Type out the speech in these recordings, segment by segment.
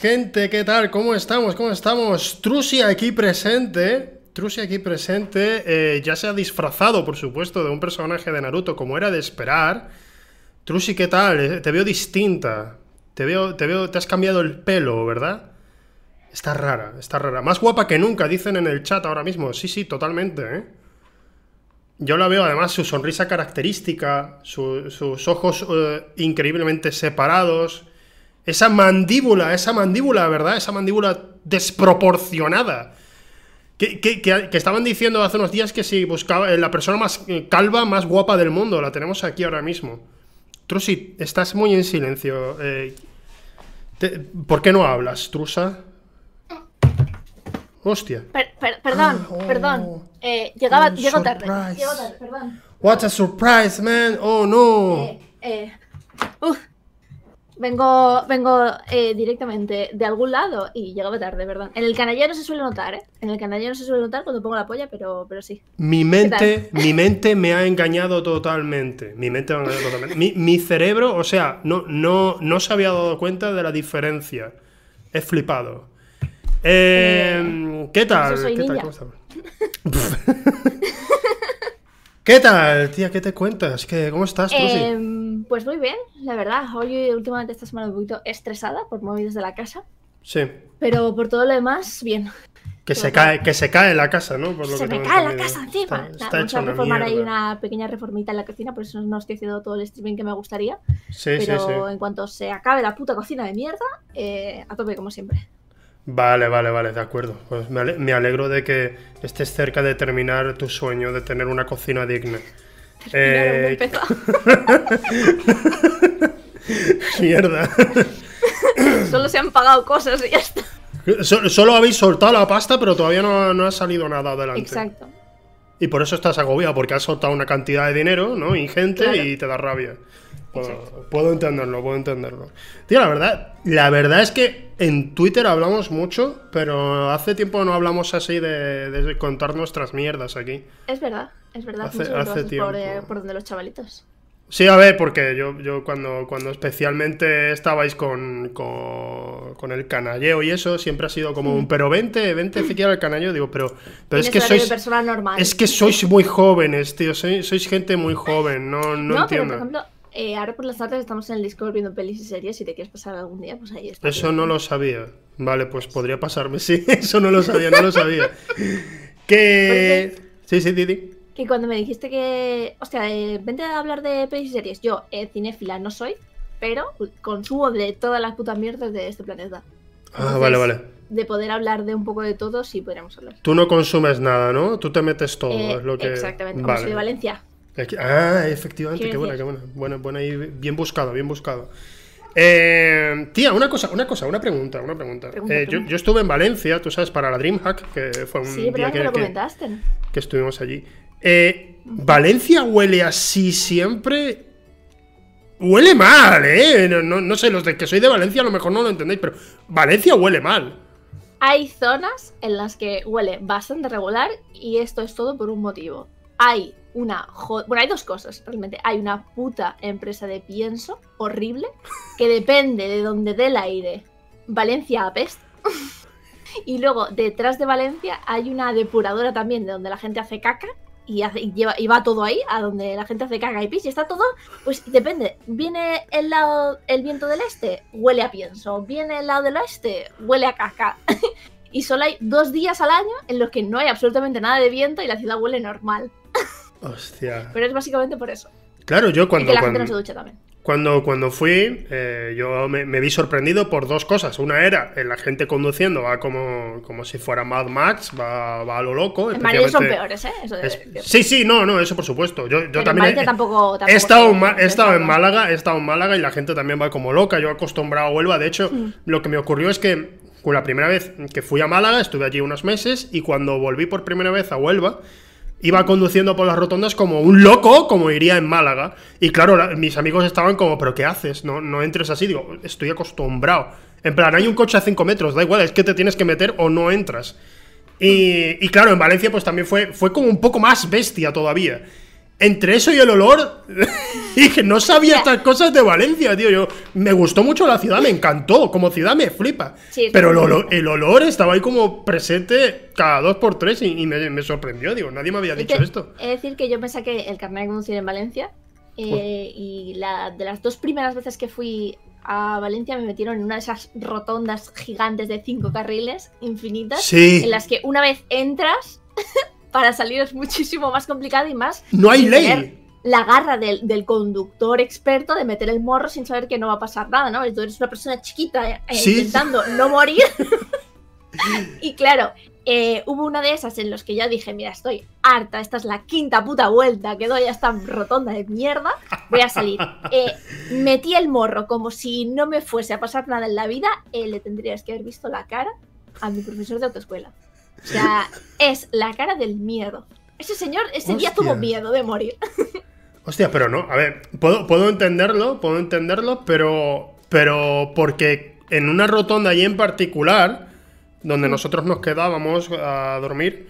gente, ¿qué tal? ¿Cómo estamos? ¿Cómo estamos? Trusi aquí presente. Trusi aquí presente. eh, ya se ha disfrazado, por supuesto, de un personaje de Naruto, como era de esperar. Trusi, ¿qué tal? Eh, Te veo distinta. Te veo, te veo, te has cambiado el pelo, ¿verdad? Está rara, está rara. Más guapa que nunca, dicen en el chat ahora mismo. Sí, sí, totalmente, ¿eh? Yo la veo, además, su sonrisa característica, su- sus ojos increíblemente separados, esa mandíbula, esa mandíbula, ¿verdad? Esa mandíbula desproporcionada. Que, que- que- que estaban diciendo hace unos días que si buscaba eh, la persona más eh, calva, más guapa del mundo, la tenemos aquí ahora mismo. Trusi, estás muy en silencio. eh, te- ¿Por qué no hablas, Trusa? Hostia. Per- per- perdón, Ah, oh. perdón. Eh, llegaba, llego tarde. Llego tarde, perdón. What a surprise, man. Oh, no. Eh, eh, uf. Vengo, vengo eh, directamente de algún lado y llegaba tarde, perdón. En el canalla no se suele notar, ¿eh? En el canalla no se suele notar cuando pongo la polla, pero, pero sí. Mi mente, mi mente me ha engañado totalmente. Mi mente me ha engañado totalmente. Mi, mi cerebro, o sea, no, no, no se había dado cuenta de la diferencia. He flipado. Eh, ¿Qué tal? soy ¿Qué tal? ¿Cómo? ¿Qué tal, tía? ¿Qué te cuentas? ¿Qué, ¿Cómo estás? Em, pues muy bien, la verdad. Hoy últimamente esta semana un poquito estresada por movidas de la casa. Sí. Pero por todo lo demás, bien. Que se, cae, que se cae la casa, ¿no? Por lo Se que me cae la entendido. casa encima. Está, está vamos a reformar ahí una pequeña reformita en la cocina, por eso no estoy haciendo todo el streaming que me gustaría. Sí, sí, Pero sí. en cuanto se acabe la puta cocina de mierda, eh, a tope como siempre. Vale, vale, vale, de acuerdo. Pues me ale- me alegro de que estés cerca de terminar tu sueño de tener una cocina digna. Eh. Mierda. Solo se han pagado cosas y ya está. So- Solo habéis soltado la pasta, pero todavía no, no ha salido nada adelante. Exacto. Y por eso estás agobiado, porque has soltado una cantidad de dinero, ¿no? Ingente Claro. y te da rabia. Puedo, puedo entenderlo, puedo entenderlo. Tío, la verdad, la verdad es que en Twitter hablamos mucho, pero hace tiempo no hablamos así de, de contar nuestras mierdas aquí. Es verdad, es verdad. Hace- Muchas hace por, tiempo. eh, por donde los chavalitos. Sí, a ver, porque yo, yo cuando, cuando especialmente estabais con, con, con el canalleo y eso, siempre ha sido como un, pero vente, vente siquiera al canalleo, digo, pero, pero es que sois... de persona normal. Es que sois muy jóvenes, tío. Sois, sois gente muy joven, no, no, No, pero entiendo. por ejemplo, eh, ahora por las tardes estamos en el Discord viendo pelis y series. Si te quieres pasar algún día, pues ahí está. Eso no lo sabía. Vale, pues podría pasarme, sí. Eso no lo sabía, no lo sabía. Que. Sí, sí, Didi. Que cuando me dijiste que. Hostia, eh, vente a hablar de pelis y series. Yo, eh, cinéfila no soy, pero consumo de todas las putas mierdas de este planeta. Ah, vale, vale. De poder hablar de un poco de todo, sí podríamos hablar. Tú no consumes nada, ¿no? Tú te metes todo, Eh, es lo que. Exactamente, como Vale. soy de Valencia. Aquí- Ah, efectivamente, qué buena, qué buena. Buena, buena y bien buscado, bien buscado. Eh, tía, una cosa, una cosa, una pregunta, una pregunta. Pregunta, Eh, yo, pregunta. yo estuve en Valencia, tú sabes, para la DreamHack, que fue un Sí, día que estuvimos allí. Eh, ¿Valencia huele así siempre? Huele mal, ¿eh? No, no- no sé, los de que soy de Valencia a lo mejor no lo entendéis, pero Valencia huele mal. Hay zonas en las que huele bastante regular y esto es todo por un motivo. Hay una... Bueno, hay dos cosas, realmente. Hay una puta empresa de pienso horrible que depende de donde dé el aire. Valencia apesta. y luego, detrás de Valencia hay una depuradora también de donde la gente hace caca y lleva, y va todo ahí, a donde la gente hace caca y pis, y está todo, pues depende. Viene el lado, el viento del este, huele a pienso. Viene el lado del oeste, huele a caca. y solo hay dos días al año en los que no hay absolutamente nada de viento y la ciudad huele normal. Hostia. Pero es básicamente por eso. Claro, yo y cuando, que la gente no cuando, se duche también. cuando, cuando fui, eh, yo me, me vi sorprendido por dos cosas. Una era eh, la gente conduciendo, va como, como si fuera Mad Max, va, va a lo loco. En Madrid son peores, ¿eh? Eso de- Es- sí, sí, no, no, eso por supuesto. Yo, también he, tampoco, he estado, en he estado en. Málaga, he estado en Málaga y la gente también va como loca. Yo acostumbrado a Huelva. De hecho, Mm. lo que me ocurrió es que con la primera vez que fui a Málaga, estuve allí unos meses y cuando volví por primera vez a Huelva, iba conduciendo por las rotondas como un loco, como iría en Málaga. Y claro, la- mis amigos estaban como, ¿pero qué haces? No, no entres así. Digo, estoy acostumbrado. En plan, hay un coche a 5 metros, da igual, es que te tienes que meter o no entras. Y, y claro, en Valencia pues también fue, fue como un poco más bestia todavía. Entre eso y el olor, dije, no sabía estas cosas de Valencia, tío. Yo, me gustó mucho la ciudad, me encantó. Como ciudad me flipa. pero el olor, el olor, estaba ahí como presente cada dos por tres y, me, sorprendió, digo, nadie me había dicho esto. Es decir, que yo pensé que el carnet de conducir en Valencia eh, y la, de las dos primeras veces que fui a Valencia me metieron en una de esas rotondas gigantes de cinco carriles infinitas en las que una vez entras para salir es muchísimo más complicado y más. No hay ley. La garra del, conductor experto de meter el morro sin saber que no va a pasar nada, ¿no? Tú eres una persona chiquita eh, intentando no morir. y claro, eh, hubo una de esas en las que ya dije, mira, estoy harta, esta es la quinta puta vuelta que doy a esta rotonda de mierda, voy a salir. Eh, metí el morro como si no me fuese a pasar nada en la vida, le tendrías que haber visto la cara a mi profesor de autoescuela. O sea, es la cara del miedo. Ese señor ese día tuvo miedo de morir. Hostia, pero no, a ver, puedo, puedo entenderlo, puedo entenderlo, pero, pero porque en una rotonda allí en particular, donde nosotros nos quedábamos a dormir,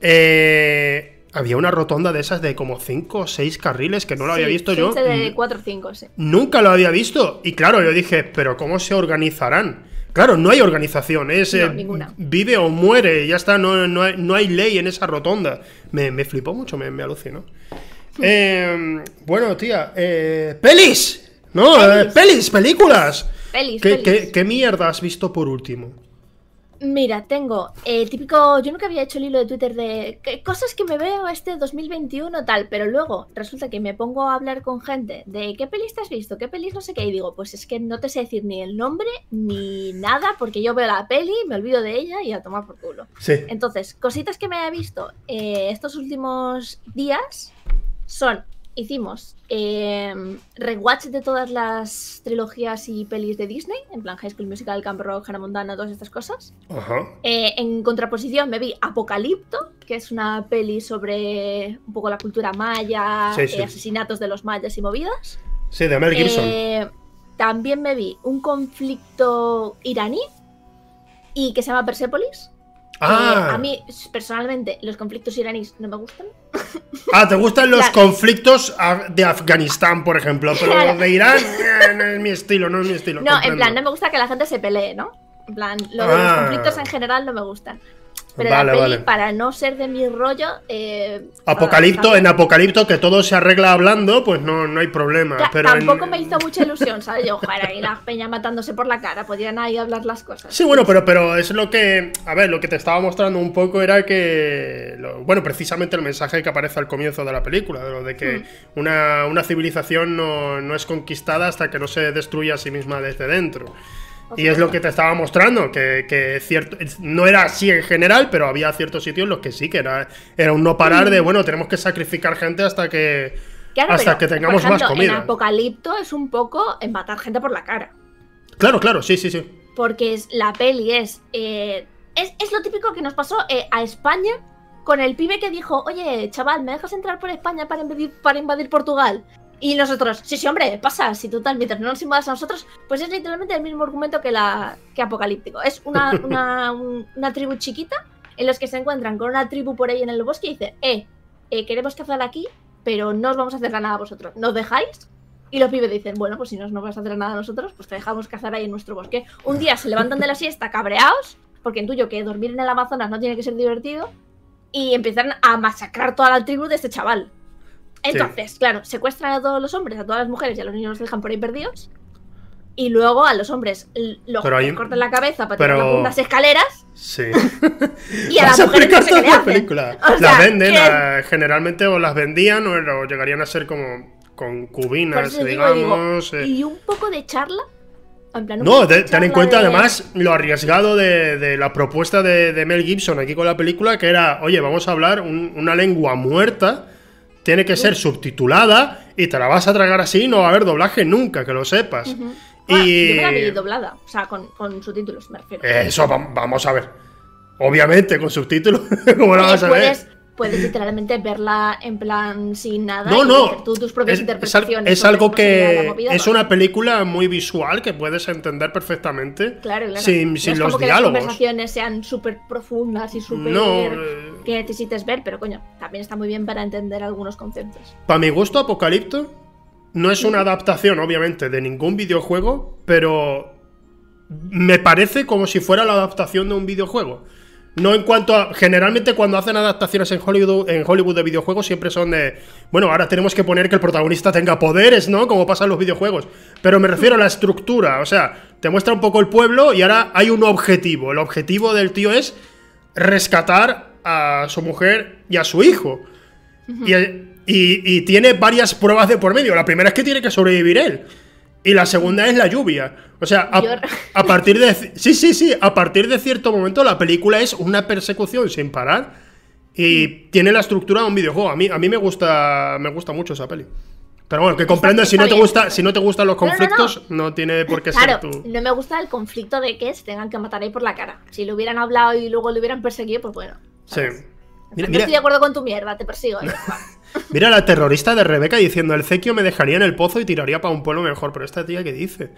eh, había una rotonda de esas de como 5 o 6 carriles que no lo había visto yo. de 4 o 5, sí. Nunca lo había visto. Y claro, yo dije, pero ¿cómo se organizarán? Claro, no hay organización, es eh, vive o muere, ya está, no, no, hay, ley en esa rotonda. Me, me flipó mucho, me, me alucinó. Em, bueno, tía, eh, pelis, ¿no? Pelis, eh, películas. Pelis, ¿Qué, ¿Qué mierda has visto por último? Mira, tengo el típico. Yo nunca había hecho el hilo de Twitter de cosas que me veo este 2021 tal, pero luego resulta que me pongo a hablar con gente de qué pelis te has visto, qué pelis no sé qué, y digo, pues es que no te sé decir ni el nombre ni nada, porque yo veo la peli, me olvido de ella y a tomar por culo. Sí. Entonces, cositas que me he visto eh, estos últimos días son hicimos eh, rewatch de todas las trilogías y pelis de Disney, en plan High School Musical, Camp Rock, Hannah Montana, todas estas cosas. Eh, en contraposición me vi Apocalipto, que es una peli sobre un poco la cultura maya, eh, asesinatos de los mayas y movidas. Sí, de Mel Gibson. también me vi un conflicto iraní y que se llama Persepolis Ah. a mí, personalmente, los conflictos iraníes no me gustan. Ah, ¿te gustan los conflictos de Afganistán, por ejemplo? Pero los de Irán eh, no es mi estilo, no es mi estilo. No, en plan, no me gusta que la gente se pelee, ¿no? En plan, los ah. conflictos en general no me gustan. Pero la peli, para no ser de mi rollo. Eh, Apocalipto, en Apocalipto, que todo se arregla hablando, pues no, no hay problema. pero tampoco me hizo mucha ilusión, ¿sabes? Yo, ojalá, ahí la peña matándose por la cara, podrían ahí hablar las cosas. Sí, bueno, pero, pero es lo que. A ver, lo que te estaba mostrando un poco era que. bueno, precisamente el mensaje que aparece al comienzo de la película, de lo de que hmm. una, una, civilización no, no es conquistada hasta que no se destruye a sí misma desde dentro. Y es lo que te estaba mostrando, que, cierto, no era así en general, pero había ciertos sitios en los que sí, que era, era un no parar de, mm. bueno, tenemos que sacrificar gente hasta que, hasta que tengamos más comida. En Apocalipto es un poco en matar gente por la cara. Claro, claro, sí, sí, sí. Porque es, la peli es, eh, es, lo típico que nos pasó eh, a España con el pibe que dijo, oye, chaval, ¿me dejas entrar por España para invadir, para invadir Portugal? Y nosotros, sí, sí, hombre, pasa, si tú tal, mientras no nos invadas a nosotros, pues es literalmente el mismo argumento que la que Apocalíptico. Es una, una, tribu chiquita en los que se encuentran con una tribu por ahí en el bosque y dice, eh, eh, queremos cazar aquí, pero no os vamos a hacer nada a vosotros. ¿Nos dejáis? Y los pibes dicen, bueno, pues si no nos vas a hacer nada a nosotros, pues te dejamos cazar ahí en nuestro bosque. Un día se levantan de la siesta cabreados, porque intuyo que dormir en el Amazonas no tiene que ser divertido, y empiezan a masacrar toda la tribu de este chaval. Entonces, claro, secuestran a todos los hombres, a todas las mujeres y a los niños los dejan por ahí perdidos. Y luego a los hombres los cortan la cabeza para tirar unas escaleras. Sí. y a las mujeres no sé la película. las venden, generalmente o las vendían o, llegarían a ser como concubinas, digamos. Eh. Y un poco de charla no, ten en cuenta además lo arriesgado de, la propuesta de, Mel Gibson aquí con la película, que era, oye, vamos a hablar una lengua muerta tiene que ser subtitulada y te la vas a tragar así no va a haber doblaje nunca, que lo sepas. y... Yo me la vi doblada, o sea, con, subtítulos, me refiero. Eso, vamos a ver. Obviamente, con subtítulos, ¿cómo la vas a ver? puedes literalmente verla en plan sin nada No, y no. hacer tú tus propias Es, interpretaciones. es algo que movida, es ¿no? una película muy visual que puedes entender perfectamente Claro, claro. sin, No sin es los como que diálogos. las conversaciones sean súper profundas y súper No, eh, que necesites ver, pero coño, también está muy bien para entender algunos conceptos. para mi gusto, Apocalipto no es una adaptación, obviamente, de ningún videojuego, pero me parece como si fuera la adaptación de un videojuego. No en cuanto a. Generalmente, cuando hacen adaptaciones en Hollywood, en Hollywood de videojuegos, siempre son de. Bueno, ahora tenemos que poner que el protagonista tenga poderes, ¿no? Como pasa en los videojuegos. Pero me refiero a la estructura. O sea, te muestra un poco el pueblo y ahora hay un objetivo. El objetivo del tío es rescatar a su mujer y a su hijo. Y, y- y tiene varias pruebas de por medio. La primera es que tiene que sobrevivir él. Y la segunda es la lluvia. O sea, a, partir de. Sí, sí, sí. A partir de cierto momento, la película es una persecución sin parar. Y tiene la estructura de un videojuego. A mí, a mí me gusta. Me gusta mucho esa peli. Pero bueno, que comprendes, si está no te gusta, si no te gustan los No, no, no. conflictos, no, tiene por qué Claro, ser tú. no me gusta el conflicto de que se tengan que matar ahí por la cara. Si lo hubieran hablado y luego lo hubieran perseguido, pues bueno. Sí. ¿sabes? Mira, no mira- estoy de acuerdo con tu mierda, te persigo. ¿eh? Mira la terrorista de Rebeca diciendo: El cequio me dejaría en el pozo y tiraría para un pueblo mejor. Pero esta tía, ¿qué dice?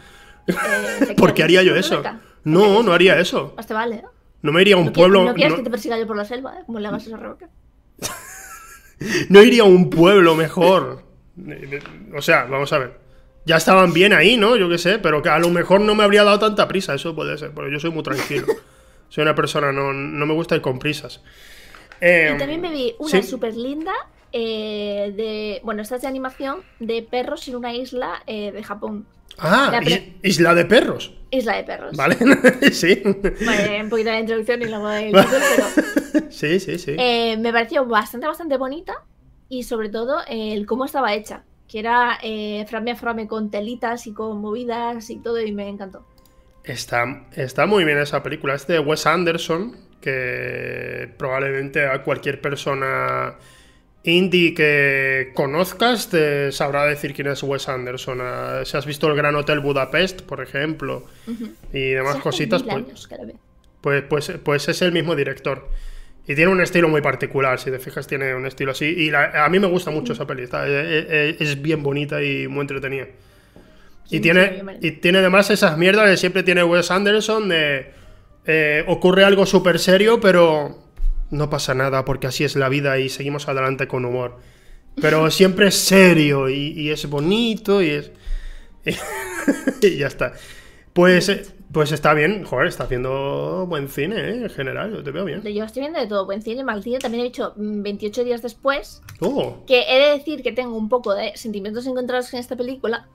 Eh, ¿te ¿Por qué haría yo eso? Rebeca? No, no haría eso. Más te vale, ¿eh? No me iría a un No, pueblo. no quieres no- que te persiga yo por la selva, ¿eh? Como le hagas eso a Rebeca. No iría a un pueblo mejor. O sea, vamos a ver. Ya estaban bien ahí, ¿no? Yo qué sé, pero que a lo mejor no me habría dado tanta prisa, eso puede ser, porque yo soy muy tranquilo. Soy una persona, no, no me gusta ir con prisas. Eh, Y también me vi una sí. súper linda eh, de. Bueno, esta es de animación de perros en una isla eh, de Japón. Ah, Isla de Perros. Isla de perros. ¿Vale? sí. Un poquito de la introducción y luego título, pero Sí, sí, sí. eh, me pareció bastante, bastante bonita y sobre todo eh, el cómo estaba hecha. Que era frame a frame con telitas y con movidas y todo y me encantó. Está, está muy bien esa película. Es de Wes Anderson, que probablemente a cualquier persona indie que conozcas te sabrá decir quién es Wes Anderson. Ah, Si has visto el Gran Hotel Budapest, por ejemplo, y demás Sí, cositas, pues, pues, pues, pues es el mismo director. Y tiene un estilo muy particular, si te fijas, tiene un estilo así. Y la- a mí me gusta mucho esa peli, está- eh, eh, es bien bonita y muy entretenida. Sí, Y tiene, y tiene además esas mierdas que siempre tiene Wes Anderson de... eh, ocurre algo súper serio, pero no pasa nada porque así es la vida y seguimos adelante con humor. Pero siempre es serio y, y es bonito y es... y ya está. Pues, eh, pues está bien, joder, está haciendo buen cine ¿eh? en general, yo te veo bien. Yo estoy viendo de todo, buen cine, mal cine. También he dicho mm, 28 días después Oh, que he de decir que tengo un poco de sentimientos encontrados en esta película.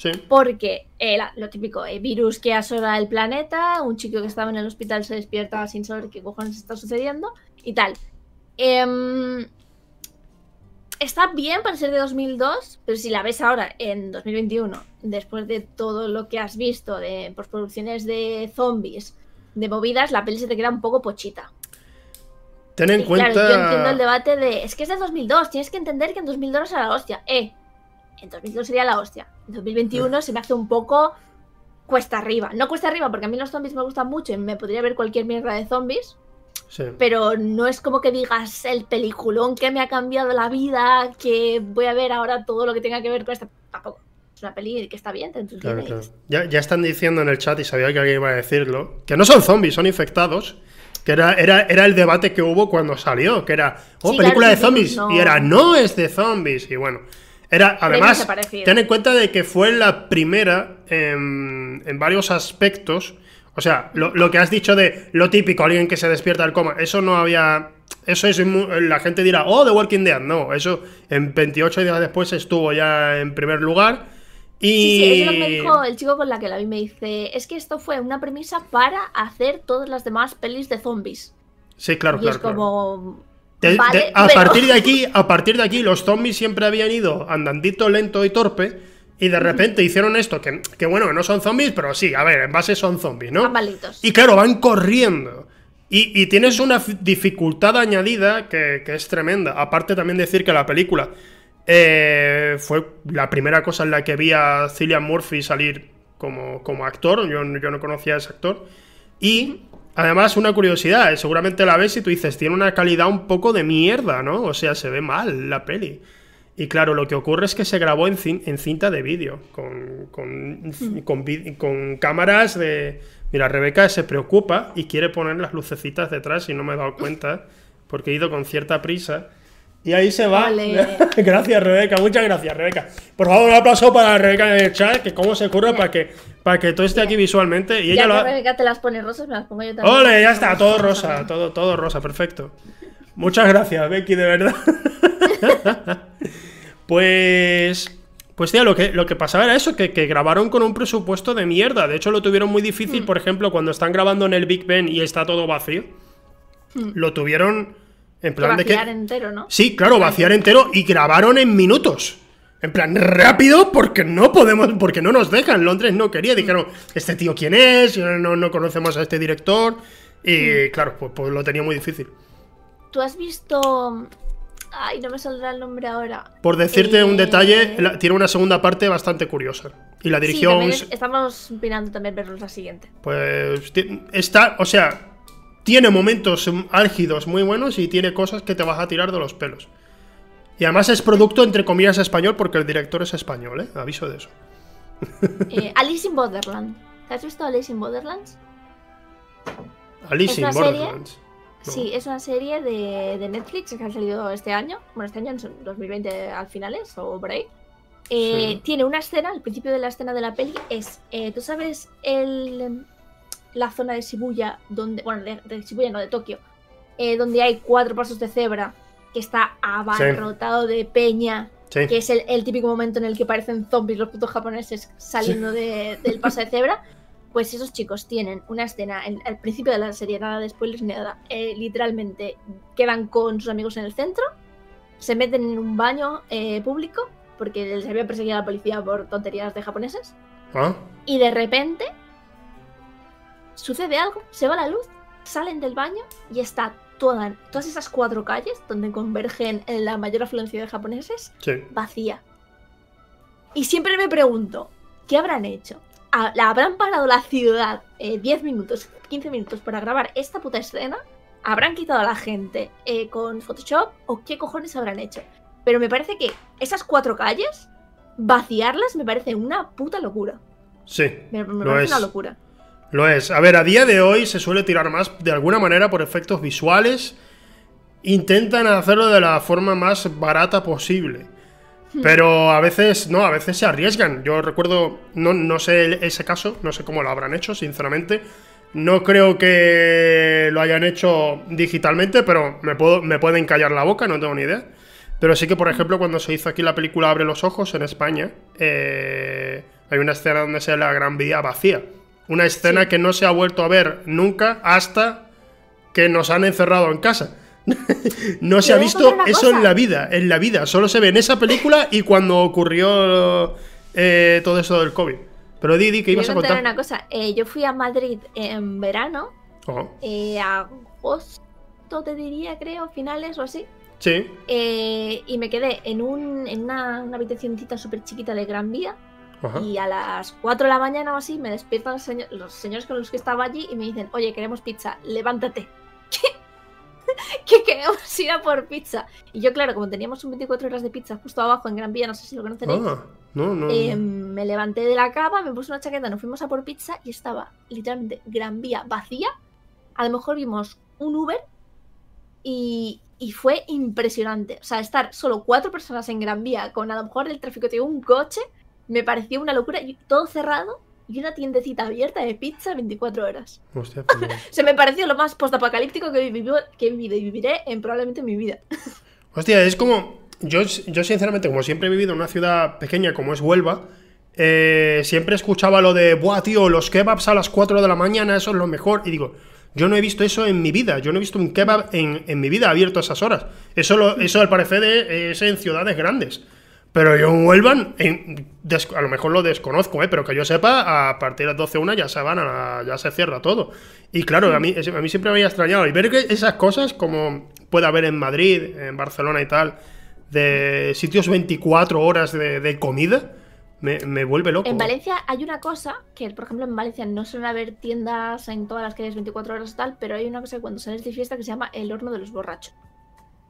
Sí. Porque eh, la- lo típico, eh, virus que asola el planeta, un chico que estaba en el hospital se despierta sin saber qué cojones está sucediendo y tal. Em, está bien para ser de 2002, pero si la ves ahora en 2021, después de todo lo que has visto de postproducciones de zombies, de movidas, la peli se te queda un poco pochita. Ten en Y claro, cuenta... yo entiendo el debate de, es que es de 2002, tienes que entender que en 2002 era la hostia. Eh, en 2002 sería la hostia. En 2021 se me hace un poco cuesta arriba. No cuesta arriba porque a mí los zombies me gustan mucho y me podría ver cualquier mierda de zombies, Sí. pero no es como que digas el peliculón que me ha cambiado la vida, que voy a ver ahora todo lo que tenga que ver con esta... Tampoco. Es una peli que está bien, Claro, claro. Ya, ya están diciendo en el chat, y sabía que alguien iba a decirlo, que no son zombies, son infectados. Que era, era, era el debate que hubo cuando salió, que era, oh, Sí, película claro, de zombies. no. Y era, no es de zombies. Y bueno, era, además, ten en cuenta de que fue la primera en, en varios aspectos. O sea, lo, lo que has dicho de lo típico, alguien que se despierta del coma, eso no había. Eso es. La gente dirá, oh, The Walking Dead. No, eso en 28 días después estuvo ya en primer lugar. Y. Sí, sí, eso me dijo el chico con la que la vi. Me dice, es que esto fue una premisa para hacer todas las demás pelis de zombies. Sí, claro, y claro. es claro. como... A pero- partir de aquí, a partir de aquí, los zombies siempre habían ido andandito lento y torpe. Y de repente hicieron esto, que, que bueno, que no son zombies, pero sí, a ver, en base son zombies, ¿no? Y claro, van corriendo. Y, y tienes una dificultad añadida que, que es tremenda. Aparte también decir que la película eh, fue la primera cosa en la que vi a Cillian Murphy salir como, como actor. Yo, yo no conocía a ese actor. Y Además, una curiosidad, eh, seguramente la ves y tú dices, tiene una calidad un poco de mierda, ¿no? O sea, se ve mal la peli. Y claro, lo que ocurre es que se grabó en, en cinta de vídeo, con, con, mm. con, con, cámaras de... Mira, Rebeca se preocupa y quiere poner las lucecitas detrás y no me he dado cuenta, porque he ido con cierta prisa. Y ahí se va. gracias, Rebeca. Muchas gracias, Rebeca. Por favor, un aplauso para Rebeca en el chat, que cómo se ocurre para que, para que todo esté aquí visualmente. Y ella lo... Te las pone rosas, me las pongo yo también. ¡Ole! Ya está, todo rosa, todo, todo rosa, perfecto. Muchas gracias, Becky, de verdad. pues. Pues tío, lo que, lo que pasaba era eso, que, grabaron con un presupuesto de mierda. De hecho, lo tuvieron muy difícil, hmm. por ejemplo, cuando están grabando en el Big Ben y está todo vacío. Hmm. Lo tuvieron en plan de que. entero, ¿no? Sí, claro, vaciar entero y grabaron en minutos. En plan, rápido, porque no podemos, porque no nos dejan. Londres no quería. Dijeron, ¿este tío quién es? No, no conocemos a este director. Y mm. claro, pues, pues, lo tenía muy difícil. ¿Tú has visto. Ay, no me saldrá el nombre ahora. Por decirte un eh, detalle, tiene una segunda parte bastante curiosa. Y la dirigió. estamos opinando también ver la siguiente. Pues está, o sea, tiene momentos álgidos muy buenos y tiene cosas que te vas a tirar de los pelos. Y además es producto, entre comillas, español porque el director es español, ¿eh? Aviso de eso. Eh, Alice in Borderland. has visto Alice in Borderlands? Alice in Borderlands. Sí, es una serie de, Netflix que ha salido este año. Bueno, este año en 2020 al finales o por ahí. Eh, tiene una escena, al principio de la escena de la peli es, eh, ¿tú sabes el, la zona de Shibuya, donde, bueno, de, Shibuya, no, de Tokio, eh, donde hay cuatro pasos de cebra, que está abarrotado de peña, que es el, típico momento en el que parecen zombies los putos japoneses saliendo del paso de cebra. Pues esos chicos tienen una escena al principio de la serie, nada de spoilers ni nada. Eh, literalmente quedan con sus amigos en el centro, se meten en un baño eh, público, porque les había perseguido a la policía por tonterías de japoneses. ¿Ah? Y de repente sucede algo, se va la luz, salen del baño y está toda, todas esas cuatro calles donde convergen en la mayor afluencia de japoneses vacía. Y siempre me pregunto, ¿qué habrán hecho? ¿Habrán parado la ciudad 10 eh, minutos, 15 minutos para grabar esta puta escena? ¿Habrán quitado a la gente eh, con Photoshop? ¿O qué cojones habrán hecho? Pero me parece que esas cuatro calles, vaciarlas me parece una puta locura. Sí. Me, parece una locura. Lo es. A ver, a día de hoy se suele tirar más de alguna manera por efectos visuales. Intentan hacerlo de la forma más barata posible. Hmm. Pero a veces, no, a veces se arriesgan. Yo recuerdo, no, no sé ese caso, no sé cómo lo habrán hecho, sinceramente. No creo que lo hayan hecho digitalmente, pero me, puedo, me pueden callar la boca, no tengo ni idea. Pero sí que, por ejemplo, cuando se hizo aquí la película Abre los Ojos en España, eh, hay una escena donde se ve la Gran Vía vacía. Una escena que no se ha vuelto a ver nunca hasta que nos han encerrado en casa. no se ha visto eso en la vida, en la vida. Solo se ve en esa película y cuando ocurrió eh, todo eso del COVID. Pero Didi, ¿qué ibas a contar? una cosa. Eh, yo fui a Madrid en verano. Oh. Eh, agosto, te diría, creo, finales o así. Sí. y me quedé en, un, en una, una habitacióncita súper chiquita de Gran Vía. Y a las 4 de la mañana o así me despiertan los, señores con los que estaba allí y me dicen, oye, queremos pizza, levántate. ¿Qué? que queremos ir a por pizza. Y yo, claro, como teníamos un 24 horas de pizza justo abajo en Gran Vía, no sé si lo conoceréis. Ah, no, no, eh, me levanté de la cama, me puse una chaqueta, nos fuimos a por pizza y estaba literalmente Gran Vía vacía. A lo mejor vimos un Uber y, y fue impresionante. O sea, estar solo cuatro personas en Gran Vía con a lo mejor el tráfico de un coche me pareció una locura. Y todo cerrado y una tiendecita abierta de pizza 24 horas. Hostia, Se me pareció lo más postapocalíptico que vivido, que he vivido y viviré en probablemente en mi vida. Hostia, es como. Yo, yo, sinceramente, como siempre he vivido en una ciudad pequeña como es Huelva, eh, siempre escuchaba lo de, buah, tío, los kebabs a las 4 de la mañana, eso es lo mejor. Y digo, yo no he visto eso en mi vida. Yo no he visto un kebab en, en mi vida abierto a esas horas. Eso, lo, eso al parecer es en ciudades grandes. Pero yo en Huelva, a lo mejor lo desconozco, ¿eh? pero que yo sepa, a partir de las 12 una ya se van a, ya se cierra todo. Y claro, a mí, a mí siempre me había extrañado. Y ver que esas cosas, como puede haber en Madrid, en Barcelona y tal, de sitios 24 horas de, comida, Me, me vuelve loco. En Valencia hay una cosa que, por ejemplo, en Valencia no suelen haber tiendas en todas las calles 24 horas y tal, pero hay una cosa que cuando sales de fiesta que se llama el horno de los borrachos.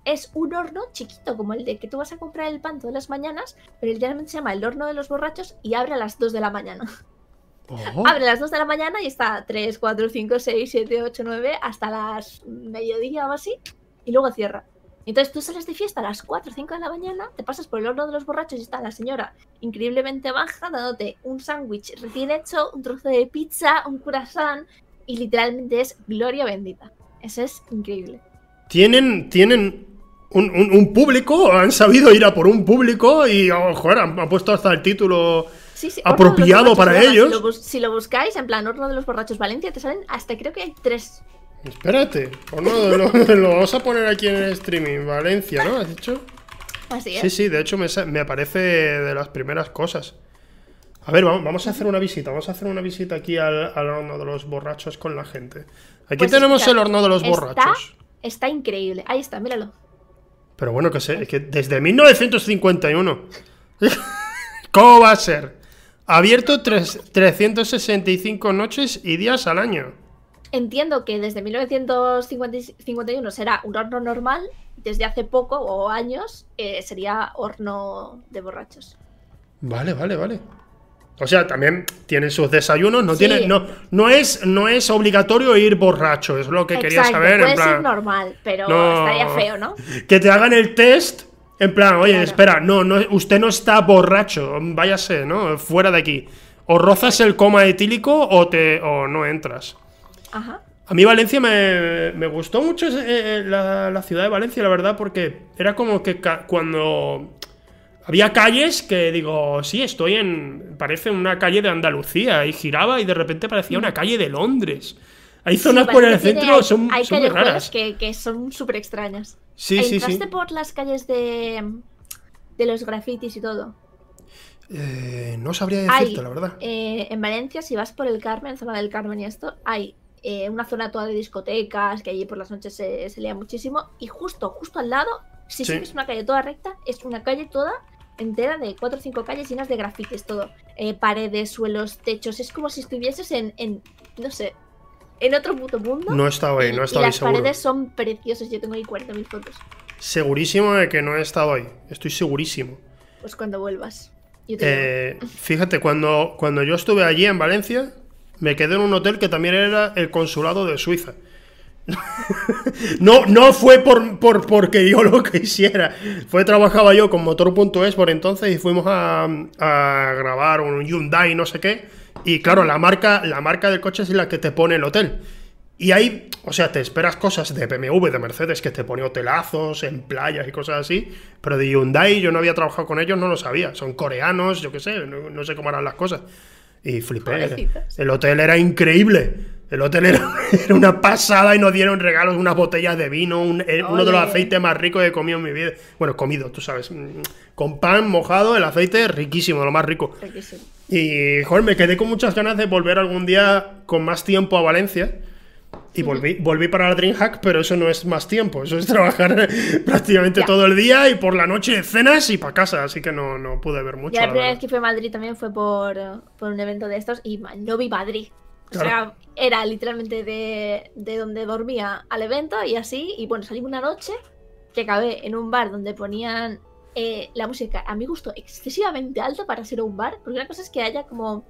Es un horno chiquito, como el de que tú vas a comprar el pan todas las mañanas, pero literalmente se llama el horno de los borrachos y abre a las 2 de la mañana. Oh, Abre a las 2 de la mañana y está 3, 4, 5, 6, 7, 8, 9 hasta las mediodía o así. Y luego cierra. Entonces tú sales de fiesta a las 4 o 5 de la mañana, te pasas por el horno de los borrachos y está la señora increíblemente baja dándote un sándwich recién hecho, un trozo de pizza, un croissant y literalmente es gloria bendita. Eso es increíble. Tienen, tienen un, un- un público, han sabido ir a por un público y, oh, joder, han, han puesto hasta el título. Sí, sí, Apropiado horno de para de ellos. Si lo, bus- si lo buscáis, en plan horno de los borrachos Valencia, te salen hasta creo que hay tres. Espérate, pues no, lo, lo vamos a poner aquí en el streaming. Valencia, ¿no? ¿Has dicho? Así es. Sí, sí, de hecho me, me aparece de las primeras cosas. A ver, vamos, vamos a hacer una visita. Vamos a hacer una visita aquí al, al horno de los borrachos con la gente. Aquí Pues tenemos el horno de los está- borrachos. Está increíble. Ahí está, míralo. Pero bueno, que sé, es que desde 1951. ¿Cómo va a ser? Abierto tres- 365 noches y días al año. Entiendo que desde 1951 será un horno normal, desde hace poco o años eh, sería horno de borrachos. Vale, vale, vale. O sea, también tienen sus desayunos, no Sí. tiene, no, no es, no es obligatorio ir borracho, es lo que quería saber. puede En plan, ser normal, pero No. estaría feo, ¿no? que te hagan el test, en plan, oye, Claro. espera, no, no, usted no está borracho, váyase, ¿no? Fuera de aquí. O rozas el coma etílico o te, o no entras. Ajá. A mí Valencia me, me gustó mucho eh, eh, la, la ciudad de Valencia, la verdad, porque era como que cuando había calles que digo, sí, estoy en, parece una calle de Andalucía, y giraba y de repente parecía una calle de Londres. Hay zonas Sí, por el centro, son, hay son muy raras. que, que son súper extrañas. Sí, sí, sí. ¿Entraste por las calles de, de los grafitis y todo? Eh, no sabría Hay, decirte, la verdad. eh, en Valencia, si vas por el Carmen, zona del Carmen y esto, hay eh, una zona toda de discotecas, que allí por las noches se, se lía muchísimo, y justo, justo al lado, si Sí. sigues una calle toda recta, es una calle toda entera de cuatro o cinco calles llenas de grafitis, todo. Eh, paredes, suelos, techos, es como si estuvieses en, en no sé, en otro puto mundo. No estaba ahí, y, no y estaba ahí las seguro. paredes son preciosas, yo tengo ahí 40.000 fotos. Segurísimo de que no he estado ahí. Estoy segurísimo. Pues cuando vuelvas. Yo te llevo. Eh, fíjate, cuando, cuando yo estuve allí en Valencia, me quedé en un hotel que también era el consulado de Suiza. no, no fue por, por- porque yo lo quisiera. Fue trabajaba yo con Motor.es por entonces y fuimos a, a grabar un Hyundai no sé qué. Y claro, la marca, la marca del coche es la que te pone el hotel. Y ahí, o sea, te esperas cosas de BMW, de Mercedes, que te pone hotelazos en playas y cosas así. Pero de Hyundai yo no había trabajado con ellos, no lo sabía. Son coreanos, yo qué sé, no, no sé cómo eran las cosas. Y flipé. El hotel era increíble. El hotel era, era una pasada y nos dieron regalos, unas botellas de vino, un- eh, uno de los aceites más ricos que he comido en mi vida. Bueno, comido, tú sabes. mm, Con pan mojado, el aceite riquísimo, lo más rico. Riquísimo. Y, joder, me quedé con muchas ganas de volver algún día con más tiempo a Valencia. Y volví, volví para la DreamHack, pero eso no es más tiempo. Eso es trabajar prácticamente Ya. todo el día y por la noche cenas y para casa. Así que no, no pude ver mucho. Ya la la primera verdad. vez que fui a Madrid también fue por, por un evento de estos y no vi Madrid. O sea, era literalmente de, de donde dormía al evento y así. Y bueno, salí una noche que acabé en un bar donde ponían eh, la música, a mi gusto, excesivamente alto para ser un bar. Porque una cosa es que haya como,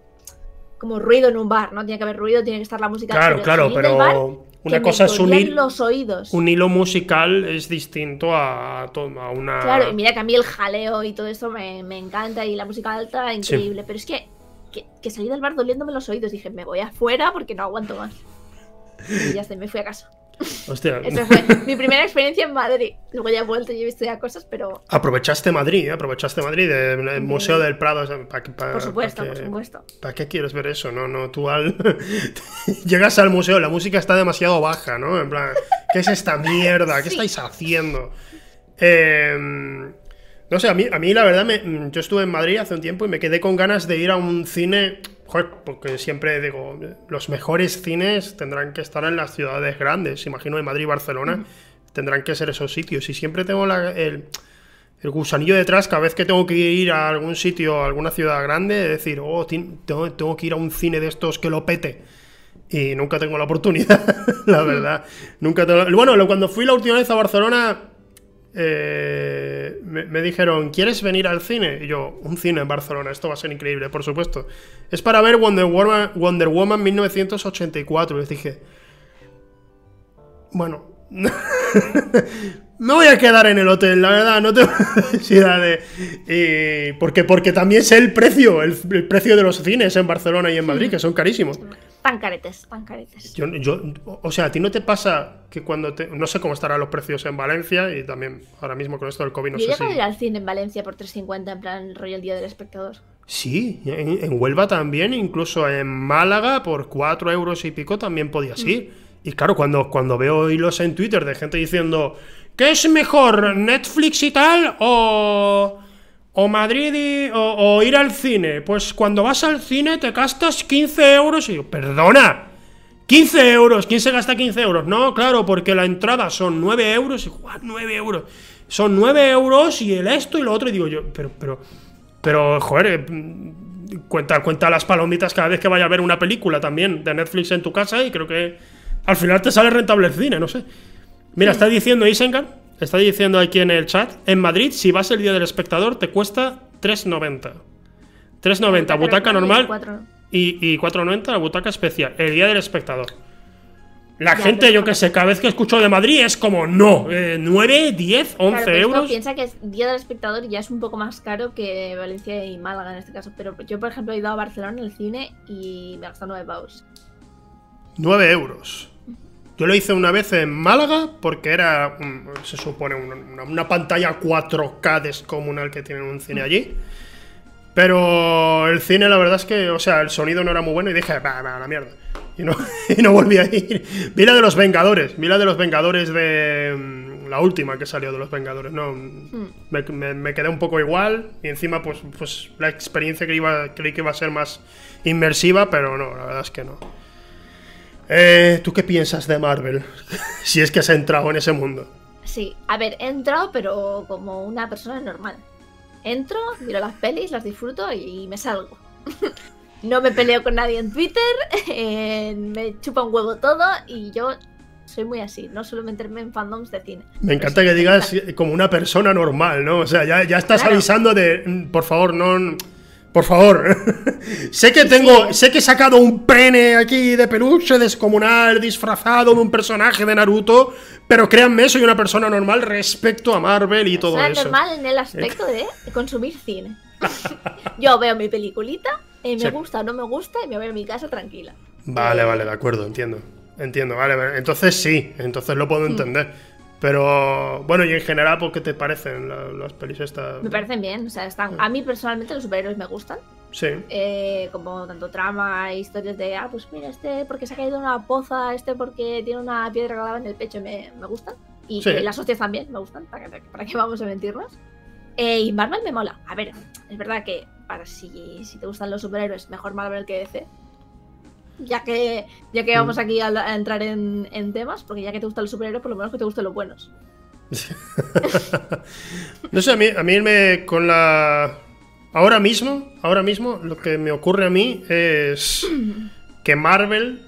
como ruido en un bar, ¿no? Tiene que haber ruido, tiene que estar la música. Claro, claro, bar pero una cosa es unir. los oídos. Un hilo musical es distinto a, a una. Claro, y mira que a mí el jaleo y todo eso me, me encanta y la música alta, increíble. Pero es que, que, que salí del bar doliéndome los oídos. Dije, me voy afuera porque no aguanto más. Y ya está, me fui a casa. Hostia, Esa fue mi primera experiencia en Madrid. Luego ya he vuelto y he visto ya cosas, pero aprovechaste Madrid, ¿eh? aprovechaste Madrid, el Museo del Prado. pa- pa- por supuesto, por supuesto. ¿Para qué quieres ver eso? No, no, tú al... llegas al museo, la música está demasiado baja, ¿no? En plan, ¿qué es esta mierda? ¿Qué Sí. estáis haciendo? Eh, no sé, a mí, a mí la verdad, me- yo estuve en Madrid hace un tiempo y me quedé con ganas de ir a un cine, joder, porque siempre digo, los mejores cines tendrán que estar en las ciudades grandes, imagino en Madrid y Barcelona, tendrán que ser esos sitios. Y siempre tengo la- el, el gusanillo detrás cada vez que tengo que ir a algún sitio, a alguna ciudad grande, decir, oh, tengo, tengo que ir a un cine de estos que lo pete. Y nunca tengo la oportunidad, la verdad. Nunca tengo... Bueno, cuando fui la última vez a Barcelona, eh, me, dijeron, ¿quieres venir al cine? Y yo, un cine en Barcelona, esto va a ser increíble, por supuesto. Es para ver Wonder Woman, Wonder Woman 1984. Les dije, bueno, me voy a quedar en el hotel, la verdad, no tengo necesidad de... porque, porque también sé el precio, el, precio de los cines en Barcelona y en Madrid, que son carísimos. Tan caretes, tan caretes. Yo, o sea, ¿a ti no te pasa que cuando te... No sé cómo estarán los precios en Valencia y también ahora mismo con esto del COVID no yo sé si... ir al cine en Valencia por 3.50 en plan Royal Día del Espectador. Sí, en, Huelva también, incluso en Málaga por 4 euros y pico también podías mm. ir. Y claro, cuando, cuando veo hilos en Twitter de gente diciendo ¿Qué es mejor, Netflix y tal o, o Madrid y, o, ir al cine? Pues cuando vas al cine te gastas 15 euros y yo, perdona, 15 euros, ¿quién se gasta 15 euros? No, claro, porque la entrada son 9 euros y 9 euros. Son 9 euros y el esto y lo otro y digo yo, pero, pero, pero, joder, eh, cuenta, cuenta las palomitas cada vez que vaya a ver una película también de Netflix en tu casa y creo que al final te sale rentable el cine, no sé. Mira, está diciendo Isengar, está diciendo aquí en el chat, en Madrid, si vas el día del espectador, te cuesta 3.90. 3.90, butaca normal y, 4.90 la butaca especial, el día del espectador. La gente, yo que sé, cada vez que escucho de Madrid es como, no, 9, 10, 11 euros. Piensa que el Día del Espectador ya es un poco más caro que Valencia y Málaga en este caso. Pero yo, por ejemplo, he ido a Barcelona en el cine y me ha gastado 9 pavos. 9 euros. Yo lo hice una vez en Málaga porque era, se supone, una, pantalla 4K descomunal que tienen un cine allí. Pero el cine, la verdad es que, o sea, el sonido no era muy bueno y dije, va, va, la mierda. Y no, y no volví a ir. Vi la de los Vengadores, vi la de los Vengadores de mm, la última que salió de los Vengadores. No, hmm. me, quedé un poco igual y encima, pues, pues la experiencia que iba, creí que iba a ser más inmersiva, pero no, la verdad es que no. Eh, ¿Tú qué piensas de Marvel? si es que has entrado en ese mundo. Sí, a ver, he entrado, pero como una persona normal. Entro, miro las pelis, las disfruto y me salgo. no me peleo con nadie en Twitter, eh, me chupa un huevo todo y yo soy muy así, no suelo meterme en fandoms de cine. Me encanta que digas como una persona normal, ¿no? O sea, ya, estás avisando de, mm, por favor, no por favor. sé que tengo. Sé que he sacado un pene aquí de peluche descomunal disfrazado de un personaje de Naruto. Pero créanme, soy una persona normal respecto a Marvel y todo eso. normal en el aspecto de consumir cine. Yo veo mi peliculita, y me gusta o no me gusta, y me voy a mi casa tranquila. Vale, vale, de acuerdo, entiendo. Entiendo, vale, entonces sí, entonces lo puedo mm. Pero bueno, y en general, ¿por qué te parecen las pelis estas? Me parecen bien, o sea, están. A mí personalmente los superhéroes me gustan. Sí. Eh, como tanto trama, historias de, ah, pues mira, este porque se ha caído una poza, este porque tiene una piedra clavada en el pecho, me, me gustan. Y, las hostias también me gustan, para para que vamos a mentirnos. Eh, y Marvel me mola. A ver, es verdad que para si, si te gustan los superhéroes, mejor Marvel que DC ya que, ya que vamos mm. aquí a, entrar en, temas, porque ya que te gustan los superhéroes, por lo menos que te gusten los buenos. no sé, a mí, a mí me con la... Ahora mismo, ahora mismo, lo que me ocurre a mí es que Marvel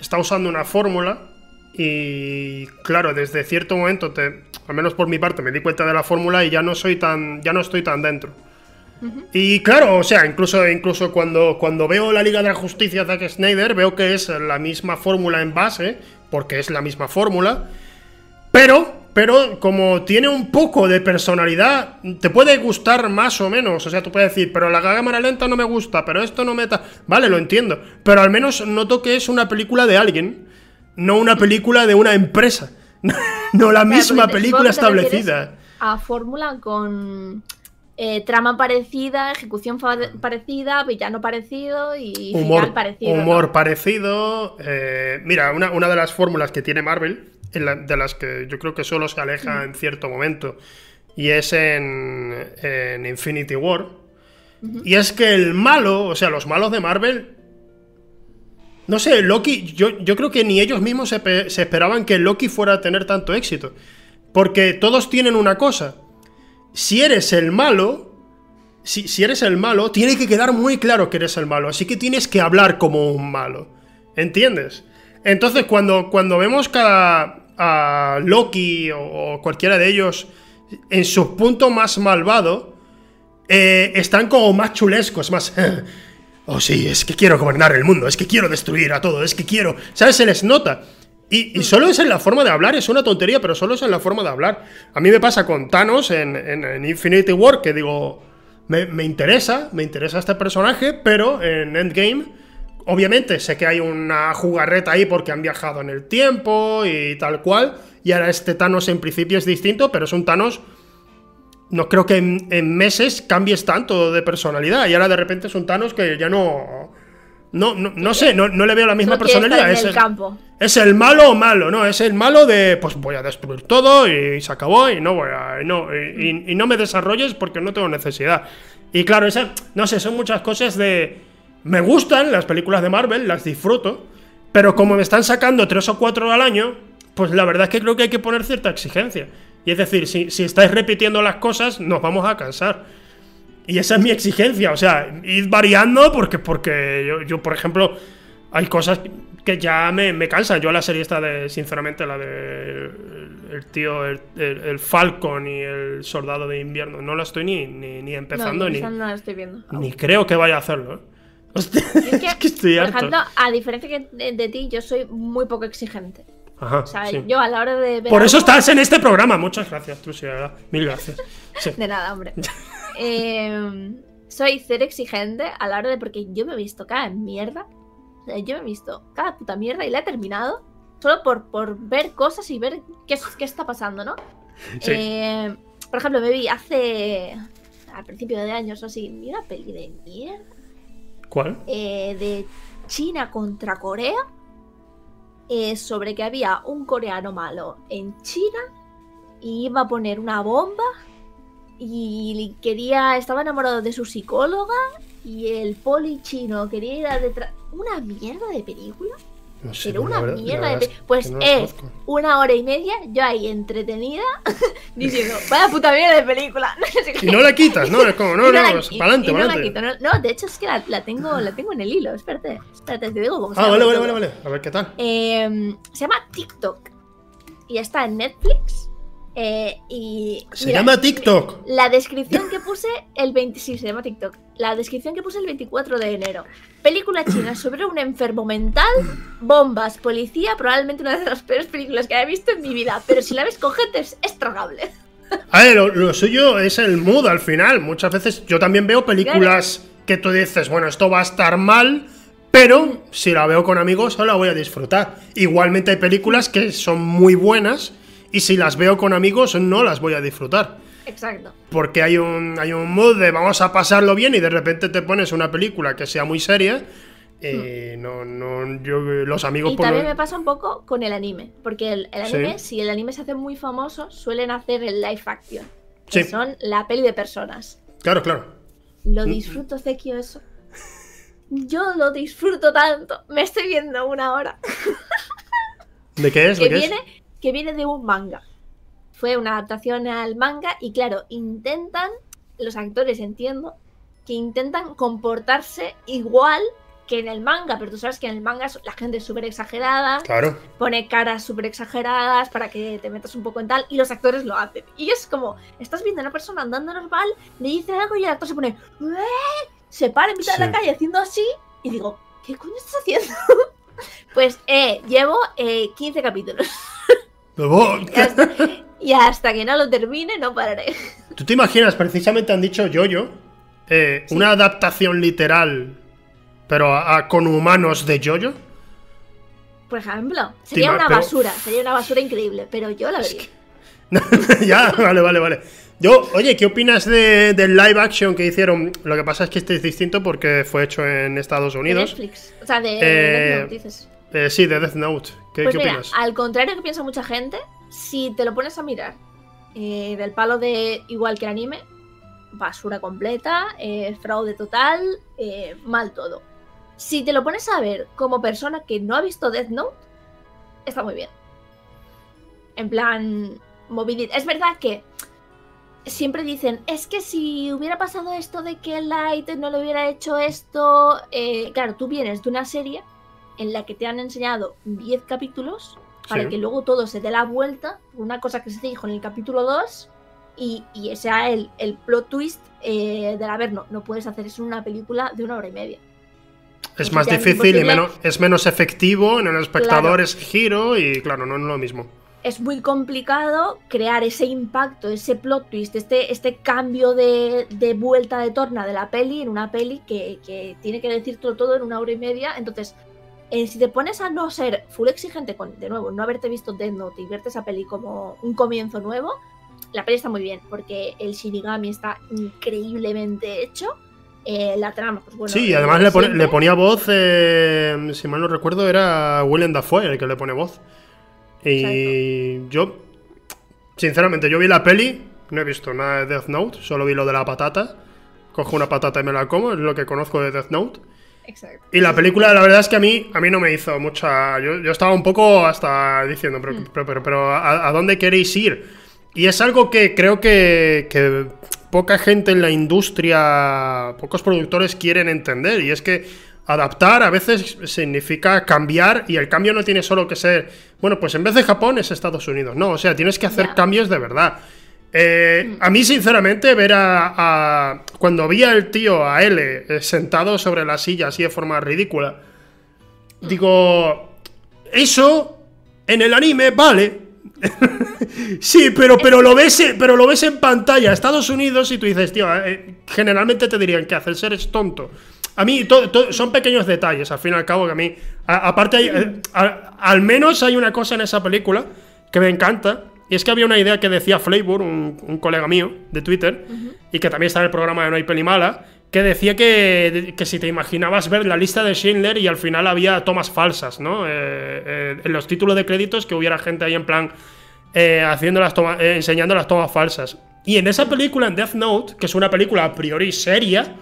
está usando una fórmula y claro, desde cierto momento, te, al menos por mi parte, me di cuenta de la fórmula y ya no soy tan, ya no estoy tan dentro. Y claro, o sea, incluso, incluso cuando, cuando veo la Liga de la Justicia de Zack Snyder, veo que es la misma fórmula en base, porque es la misma fórmula, pero, pero como tiene un poco de personalidad, te puede gustar más o menos, o sea, tú puedes decir, pero la cámara lenta no me gusta, pero esto no me... Vale, lo entiendo, pero al menos noto que es una película de alguien, no una película de una empresa, no la misma película establecida. A fórmula con eh, trama parecida, ejecución parecida, villano parecido y humor, final parecido. Humor parecido. Eh, mira, una, de las fórmulas que tiene Marvel, de las que yo creo que solo se aleja en cierto momento, y es en, Infinity War. Y es que el malo, o sea, los malos de Marvel. No sé, Loki, yo, yo creo que ni ellos mismos se, se esperaban que Loki fuera a tener tanto éxito. Porque todos tienen una cosa si eres el malo, si, si, eres el malo, tiene que quedar muy claro que eres el malo. Así que tienes que hablar como un malo. ¿Entiendes? Entonces, cuando, cuando vemos cada, a Loki o, cualquiera de ellos en su punto más malvado, eh, están como más chulescos, más... oh sí, es que quiero gobernar el mundo, es que quiero destruir a todo, es que quiero... ¿Sabes? Se les nota. Y, solo es en la forma de hablar, es una tontería, pero solo es en la forma de hablar. A mí me pasa con Thanos en, en, Infinity War, que digo, me, me, interesa, me interesa este personaje, pero en Endgame, obviamente sé que hay una jugarreta ahí porque han viajado en el tiempo y tal cual, y ahora este Thanos en principio es distinto, pero es un Thanos... No creo que en, en meses cambies tanto de personalidad, y ahora de repente es un Thanos que ya no no, no, no sé, no, le veo la misma personalidad. es, el, campo. Es el malo o malo, ¿no? Es el malo de, pues voy a destruir todo y se acabó y no voy a. Y no, y, no me desarrolles porque no tengo necesidad. Y claro, esa, no sé, son muchas cosas de. Me gustan las películas de Marvel, las disfruto, pero como me están sacando tres o cuatro al año, pues la verdad es que creo que hay que poner cierta exigencia. Y es decir, si, si estáis repitiendo las cosas, nos vamos a cansar. Y esa es mi exigencia, o sea, ir variando porque, porque yo, por ejemplo, hay cosas que ya me, me cansan. Yo la serie esta de, sinceramente, la de el, tío, el, Falcon y el Soldado de Invierno, no la estoy ni, ni, empezando, ni, ni creo que vaya a hacerlo. ¿eh? Hostia, es, que, estoy Por ejemplo, a diferencia de, ti, yo soy muy poco exigente. Ajá, o sea, yo a la hora de Por eso estás en este programa. Muchas gracias, Trusia. Mil gracias. De nada, hombre. Em, soy cero exigente a la hora de. Porque yo me he visto cada mierda. Yo me he visto cada puta mierda y la he terminado. Solo por, por ver cosas y ver qué, qué está pasando, ¿no? Em, por ejemplo, me vi hace. Al principio de años o así. Una peli de mierda. ¿Cuál? Eh, de China contra Corea. Eh, sobre que había un coreano malo en China y iba a poner una bomba y quería, estaba enamorado de su psicóloga y el poli chino quería ir a detrás. ¿Una mierda de película? No sé, Pero una mierda de película. Pues es, una hora y media yo ahí entretenida diciendo, vaya puta mierda de película. y no la quitas, ¿no? Es como, no, no, no para adelante, para adelante. No, de hecho es que la, tengo, la tengo en el hilo, espérate, espérate, te digo cómo se Ah, vale, vale, vale, vale, a ver qué tal. Eh, se llama TikTok y está en Netflix eh, y se llama TikTok. La descripción que puse el 26 se llama TikTok. La descripción que puse el 24 de enero. Película china sobre un enfermo mental, bombas, policía, probablemente una de las peores películas que haya visto en mi vida. Pero si la ves con gente es, tragable. A ver, lo, suyo es el mood al final. Muchas veces yo también veo películas que tú dices, bueno, esto va a estar mal, pero si la veo con amigos, la voy a disfrutar. Igualmente hay películas que son muy buenas y si las veo con amigos no las voy a disfrutar. Exacto. Porque hay un, hay un mood de vamos a pasarlo bien y de repente te pones una película que sea muy seria. Eh, no, no, yo, los amigos... Y también me pasa un poco con el anime, porque el, anime, si el anime se hace muy famoso, suelen hacer el live action, que son la peli de personas. Claro, claro. Lo mm. disfruto, Zekio, eso. Yo lo disfruto tanto. Me estoy viendo una hora. ¿De qué es? que ¿De viene, que viene de un manga. Fue una adaptación al manga y claro, intentan, los actores entiendo, que intentan comportarse igual que en el manga, pero tú sabes que en el manga la gente es súper exagerada, claro. pone caras súper exageradas para que te metas un poco en tal, y los actores lo hacen. Y es como, estás viendo a una persona andando normal, le dice algo y el actor se pone, se para en mitad de la calle haciendo así, y digo, ¿qué coño estás haciendo? pues eh, llevo 15 eh, capítulos. Y hasta, que no lo termine, no pararé. ¿Tú te imaginas? Precisamente han dicho yo-yo. Eh, una adaptación literal, pero con humanos de yo-yo. Por ejemplo, sería una basura, sería una basura increíble, pero yo la vería. ya, vale, vale, vale. Yo, oye, ¿qué opinas de, del live action que hicieron? Lo que pasa es que este es distinto porque fue hecho en Estados Unidos. De Netflix. O sea, de, eh, dices. Eh, sí, de Death Note. ¿Qué, pues opinas? Al contrario que piensa mucha gente, si te lo pones a mirar eh, del palo de igual que el anime, basura completa, eh, fraude total, mal todo. Si te lo pones a ver como persona que no ha visto Death Note, está muy bien. En plan, movilidad. Es verdad que siempre dicen, es que si hubiera pasado esto de que Light no le hubiera hecho esto, eh, claro, tú vienes de una serie en la que te han enseñado 10 capítulos para Sí. que luego todo se dé la vuelta, una cosa que se dijo en el capítulo 2 y, y ese era el, el plot twist eh, del haber, no, no puedes hacer eso en una película de una hora y media. Es más difícil y menos, es menos efectivo, en el espectador Claro. es giro y claro, no es lo mismo. es muy complicado crear ese impacto, ese plot twist, este, este cambio de, de vuelta de torna de la peli en una peli que, que tiene que decir todo, todo en una hora y media. Entonces, eh, si te pones a no ser full exigente con, de nuevo, no haberte visto Death Note y verte esa peli como un comienzo nuevo, la peli está muy bien, porque el Shinigami está increíblemente hecho. eh, la trama, pues bueno. sí, además de le, pone- siempre. le ponía voz, eh, si mal no recuerdo, era Willem Dafoe el que le pone voz. Y yo, sinceramente, yo vi la peli, no he visto nada de Death Note, solo vi lo de la patata. Cojo una patata y me la como, es lo que conozco de Death Note. Exacto. Y la película, la verdad es que a mí, a mí no me hizo mucha. Yo, yo estaba un poco hasta diciendo, pero, Mm. pero, pero, pero, ¿a, a dónde queréis ir? Y es algo que creo que, que poca gente en la industria, pocos productores quieren entender. Y es que adaptar a veces significa cambiar. Y el cambio no tiene solo que ser, bueno, pues en vez de Japón es Estados Unidos. No, o sea, tienes que hacer cambios de verdad. Eh, a mí, sinceramente, ver a, Cuando vi al tío, a L, eh, sentado sobre la silla así de forma ridícula, digo. Eso en el anime vale. sí, pero, pero, lo ves, pero lo ves en pantalla, Estados Unidos, y tú dices, tío, eh, generalmente te dirían que hacer ser es tonto. A mí son pequeños detalles, al fin y al cabo, que a mí. aparte, al menos hay una cosa en esa película que me encanta. Y es que había una idea que decía Flavor, un, un colega mío de Twitter, y que también está en el programa de No hay peli mala, que decía que, que si te imaginabas ver la lista de Schindler y al final había tomas falsas, ¿no? Eh, eh, en los títulos de créditos que hubiera gente ahí en plan eh, haciendo las enseñando las tomas falsas. Y en esa película, en Death Note, que es una película a priori seria,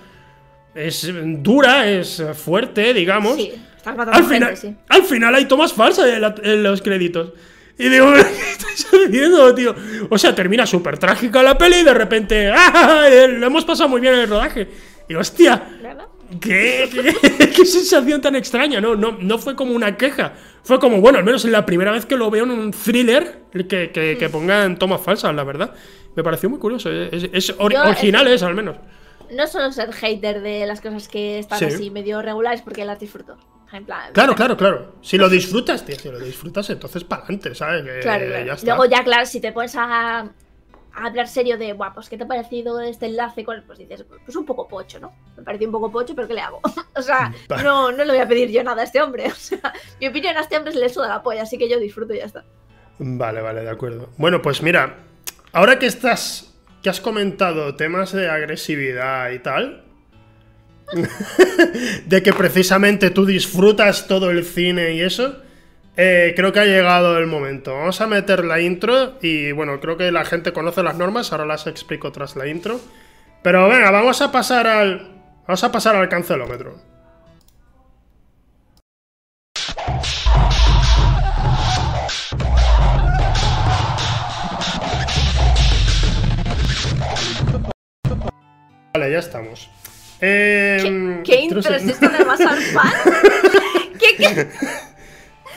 es dura, es fuerte, digamos. Sí, estás matando Al gente, final, sí. al final hay tomas falsas en, la- en los créditos. Y digo, ¿qué estás haciendo, tío? O sea, termina súper trágica la peli y de repente, ¡ah! Lo hemos pasado muy bien en el rodaje. Y hostia. ¿qué, qué, qué sensación tan extraña, ¿no? ¿no? No fue como una queja. Fue como, bueno, al menos es la primera vez que lo veo en un thriller que, que, que pongan tomas falsas, la verdad. Me pareció muy curioso. Es, es ori- Yo, original, es- es al menos. No solo ser hater de las cosas que están Sí. así medio regulares porque las disfruto. En plan, Claro, claro, claro. Si lo disfrutas, tío, si lo disfrutas, entonces para adelante, ¿sabes? Que Claro, claro. ya está. Luego ya, claro, si te pones a, a hablar serio de, guau, pues ¿qué te ha parecido este enlace? con-?" Pues dices, pues un poco pocho, ¿no? Me pareció un poco pocho, pero ¿qué le hago? o sea, no, no le voy a pedir yo nada a este hombre. O sea, mi opinión a este hombre se le suda la polla, así que yo disfruto y ya está. Vale, vale, de acuerdo. Bueno, pues mira, ahora que estás, que has comentado temas de agresividad y tal, de que precisamente tú disfrutas todo el cine y eso, eh, creo que ha llegado el momento. Vamos a meter la intro y bueno, creo que la gente conoce las normas, ahora las explico tras la intro. Pero venga, vamos a pasar al, vamos a pasar al cancelómetro. Vale, ya estamos. Eh, ¿Qué intro Trusi- es esto de masar pan? ¿Qué, qué,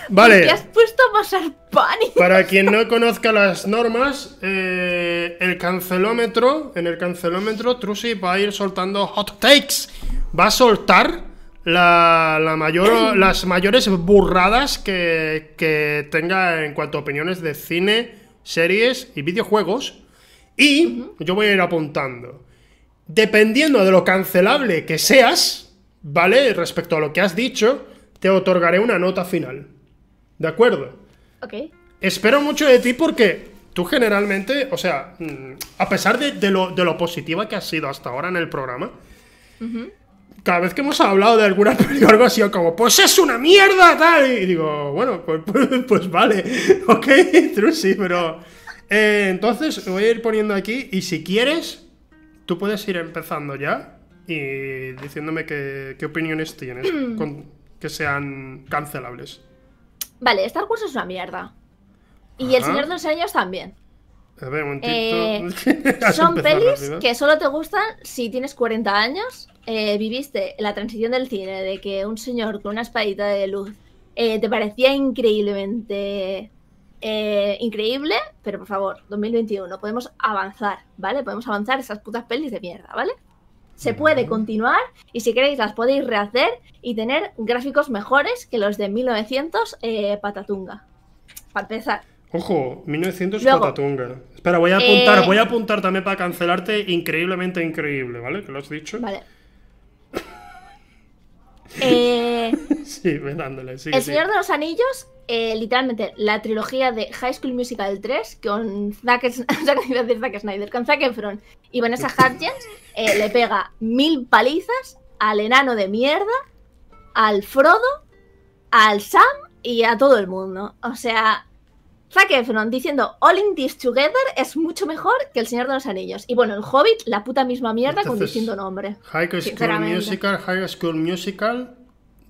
Vale. ¿Qué has puesto a masar pan? Para quien no conozca las normas, eh, el cancelómetro, en el cancelómetro, Trusi va a ir soltando hot takes. Va a soltar la, la mayor, las mayores burradas que, que tenga en cuanto a opiniones de cine, series y videojuegos. Y yo voy a ir apuntando. Dependiendo de lo cancelable que seas, ¿vale? Respecto a lo que has dicho, te otorgaré una nota final. ¿De acuerdo? Ok. Espero mucho de ti porque tú generalmente, o sea, mm, a pesar de, de lo, de lo positiva que has sido hasta ahora en el programa, cada vez que hemos hablado de alguna película algo así, como, pues es una mierda, tal, y digo, bueno, pues, pues, pues vale, ok, true, sí, pero... eh, entonces, voy a ir poniendo aquí, y si quieres, tú puedes ir empezando ya y diciéndome qué, qué opiniones tienes con- que sean cancelables. Vale, Star Wars es una mierda. Y El. Señor de los Anillos también. A ver, un. Eh, Son pelis que solo te gustan si tienes 40 años, eh, viviste la transición del cine de que un señor con una espadita de luz eh, te parecía increíblemente eh, increíble, pero por favor, 2021, podemos avanzar, ¿vale? Podemos avanzar esas putas pelis de mierda, ¿vale? Se puede continuar y si queréis las podéis rehacer y tener gráficos mejores que los de 1900 eh, Patatunga. Para empezar. Ojo, 1900 Luego, Patatunga. Espera, voy a apuntar, eh, voy a apuntar también para cancelarte increíblemente increíble, ¿vale? Que lo has dicho. Vale. Eh, Sí, dándole, sigue, El sigue. Señor de los Anillos, eh, literalmente la trilogía de High School Musical 3 con Zack, Zack Snyder, con Zac Efron y Vanessa Hudgens eh, le pega mil palizas al enano de mierda, al Frodo, al Sam y a todo el mundo. O sea, Zac Efron diciendo All in this together es mucho mejor que El Señor de los Anillos. Y bueno, el Hobbit, la puta misma mierda con Entonces, distinto nombre. High School. Musical, High School Musical.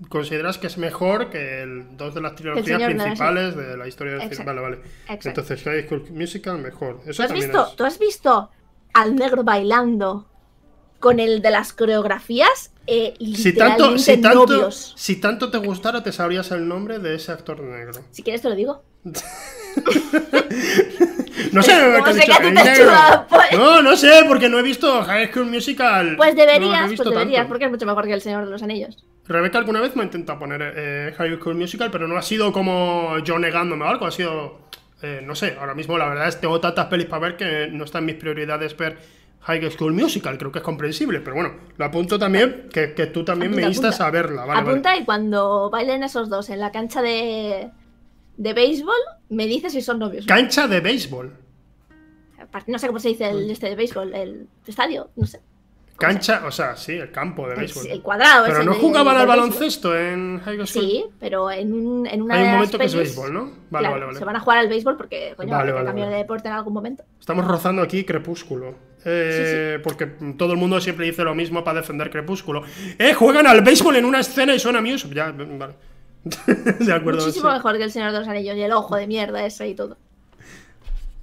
¿Consideras que es mejor que el, dos de las trilogías Señor de las- principales de la historia del cine? Vale, vale. Exacto. Entonces, High School Musical mejor. ¿Tú Eso has, también visto, es. ¿Tú has visto al negro bailando con el de las coreografías? Eh, Si tanto, si, tanto, novios. si tanto te gustara, te sabrías el nombre de ese actor negro. Si quieres te lo digo. No sé, ¿Cómo ¿qué has sé dicho? que a ti te negro. pues? No, no sé, porque no he visto High School Musical. Pues No lo he deberías, visto pues deberías, tanto. porque es mucho mejor que El Señor de los Anillos. Rebeca alguna vez me ha intentado poner eh, High School Musical, pero no ha sido como yo negándome o algo, ha sido, eh, no sé, ahora mismo la verdad es que tengo tantas pelis para ver que no está en mis prioridades ver High School Musical, creo que es comprensible, pero bueno, lo apunto también, que, que tú también Apunta, me instas apunta. a verla, vale, Apunta vale. y cuando bailen esos dos en la cancha de, de béisbol, me dices si son novios. Cancha de béisbol, No sé cómo se dice el este de béisbol, el estadio, no sé. cancha, o sea, sí, el campo de béisbol. el cuadrado. Pero no de- jugaban de al baloncesto en High School. Sí, pero en, un, en una Hay un momento que es béisbol, ¿no? Vale, Claro, vale, vale. Se van a jugar al béisbol porque, coño, Vale, vale, cambiar de deporte en algún momento. Estamos rozando aquí Crepúsculo. Eh, Porque todo el mundo siempre dice lo mismo para defender Crepúsculo. ¡Eh! Juegan al béisbol en una escena y suena Muse. Ya, vale. de acuerdo. Muchísimo sí. mejor que el Señor de los Anillos y el ojo de mierda ese y todo.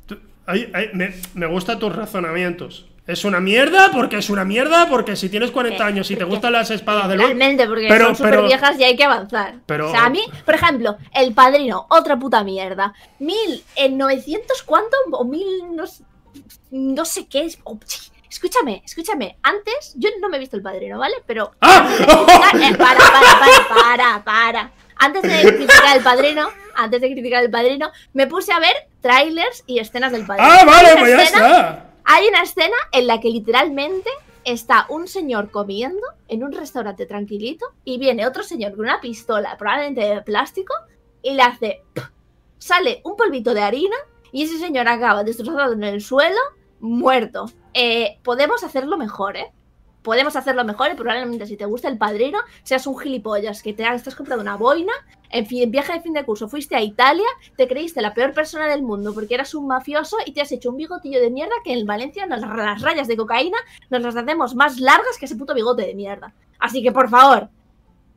Tú- ay, ay, me, me gustan tus razonamientos. Es una mierda porque es una mierda porque si tienes 40 Eh, años y te gustan las espadas de luz. Realmente, porque Pero- son súper viejas y hay que avanzar. pero- O sea, a mí, por ejemplo, El Padrino, otra puta mierda. Mil en 900 cuánto o mil no, sé qué es. oh. Escúchame, escúchame. Antes, yo no me he visto El Padrino, ¿vale? Pero ¡Ah! Eh, para, para, para, para, para. Antes de criticar el padrino, antes de criticar el padrino, me puse a ver trailers y escenas del padrino. ¡Ah, vale! Hay una Pues ya escena- está. Hay una escena en la que literalmente está un señor comiendo en un restaurante tranquilito y viene otro señor con una pistola, probablemente de plástico, y le hace. Sale un polvito de harina y ese señor acaba destrozado en el suelo, muerto. Eh, podemos hacerlo mejor, ¿eh? Podemos hacerlo mejor y probablemente si te gusta el padrino, seas un gilipollas, que te has estás comprando una boina, en fin, viaje de fin de curso fuiste a Italia, te creíste la peor persona del mundo porque eras un mafioso y te has hecho un bigotillo de mierda que en Valencia las rayas de cocaína nos las hacemos más largas que ese puto bigote de mierda. Así que por favor,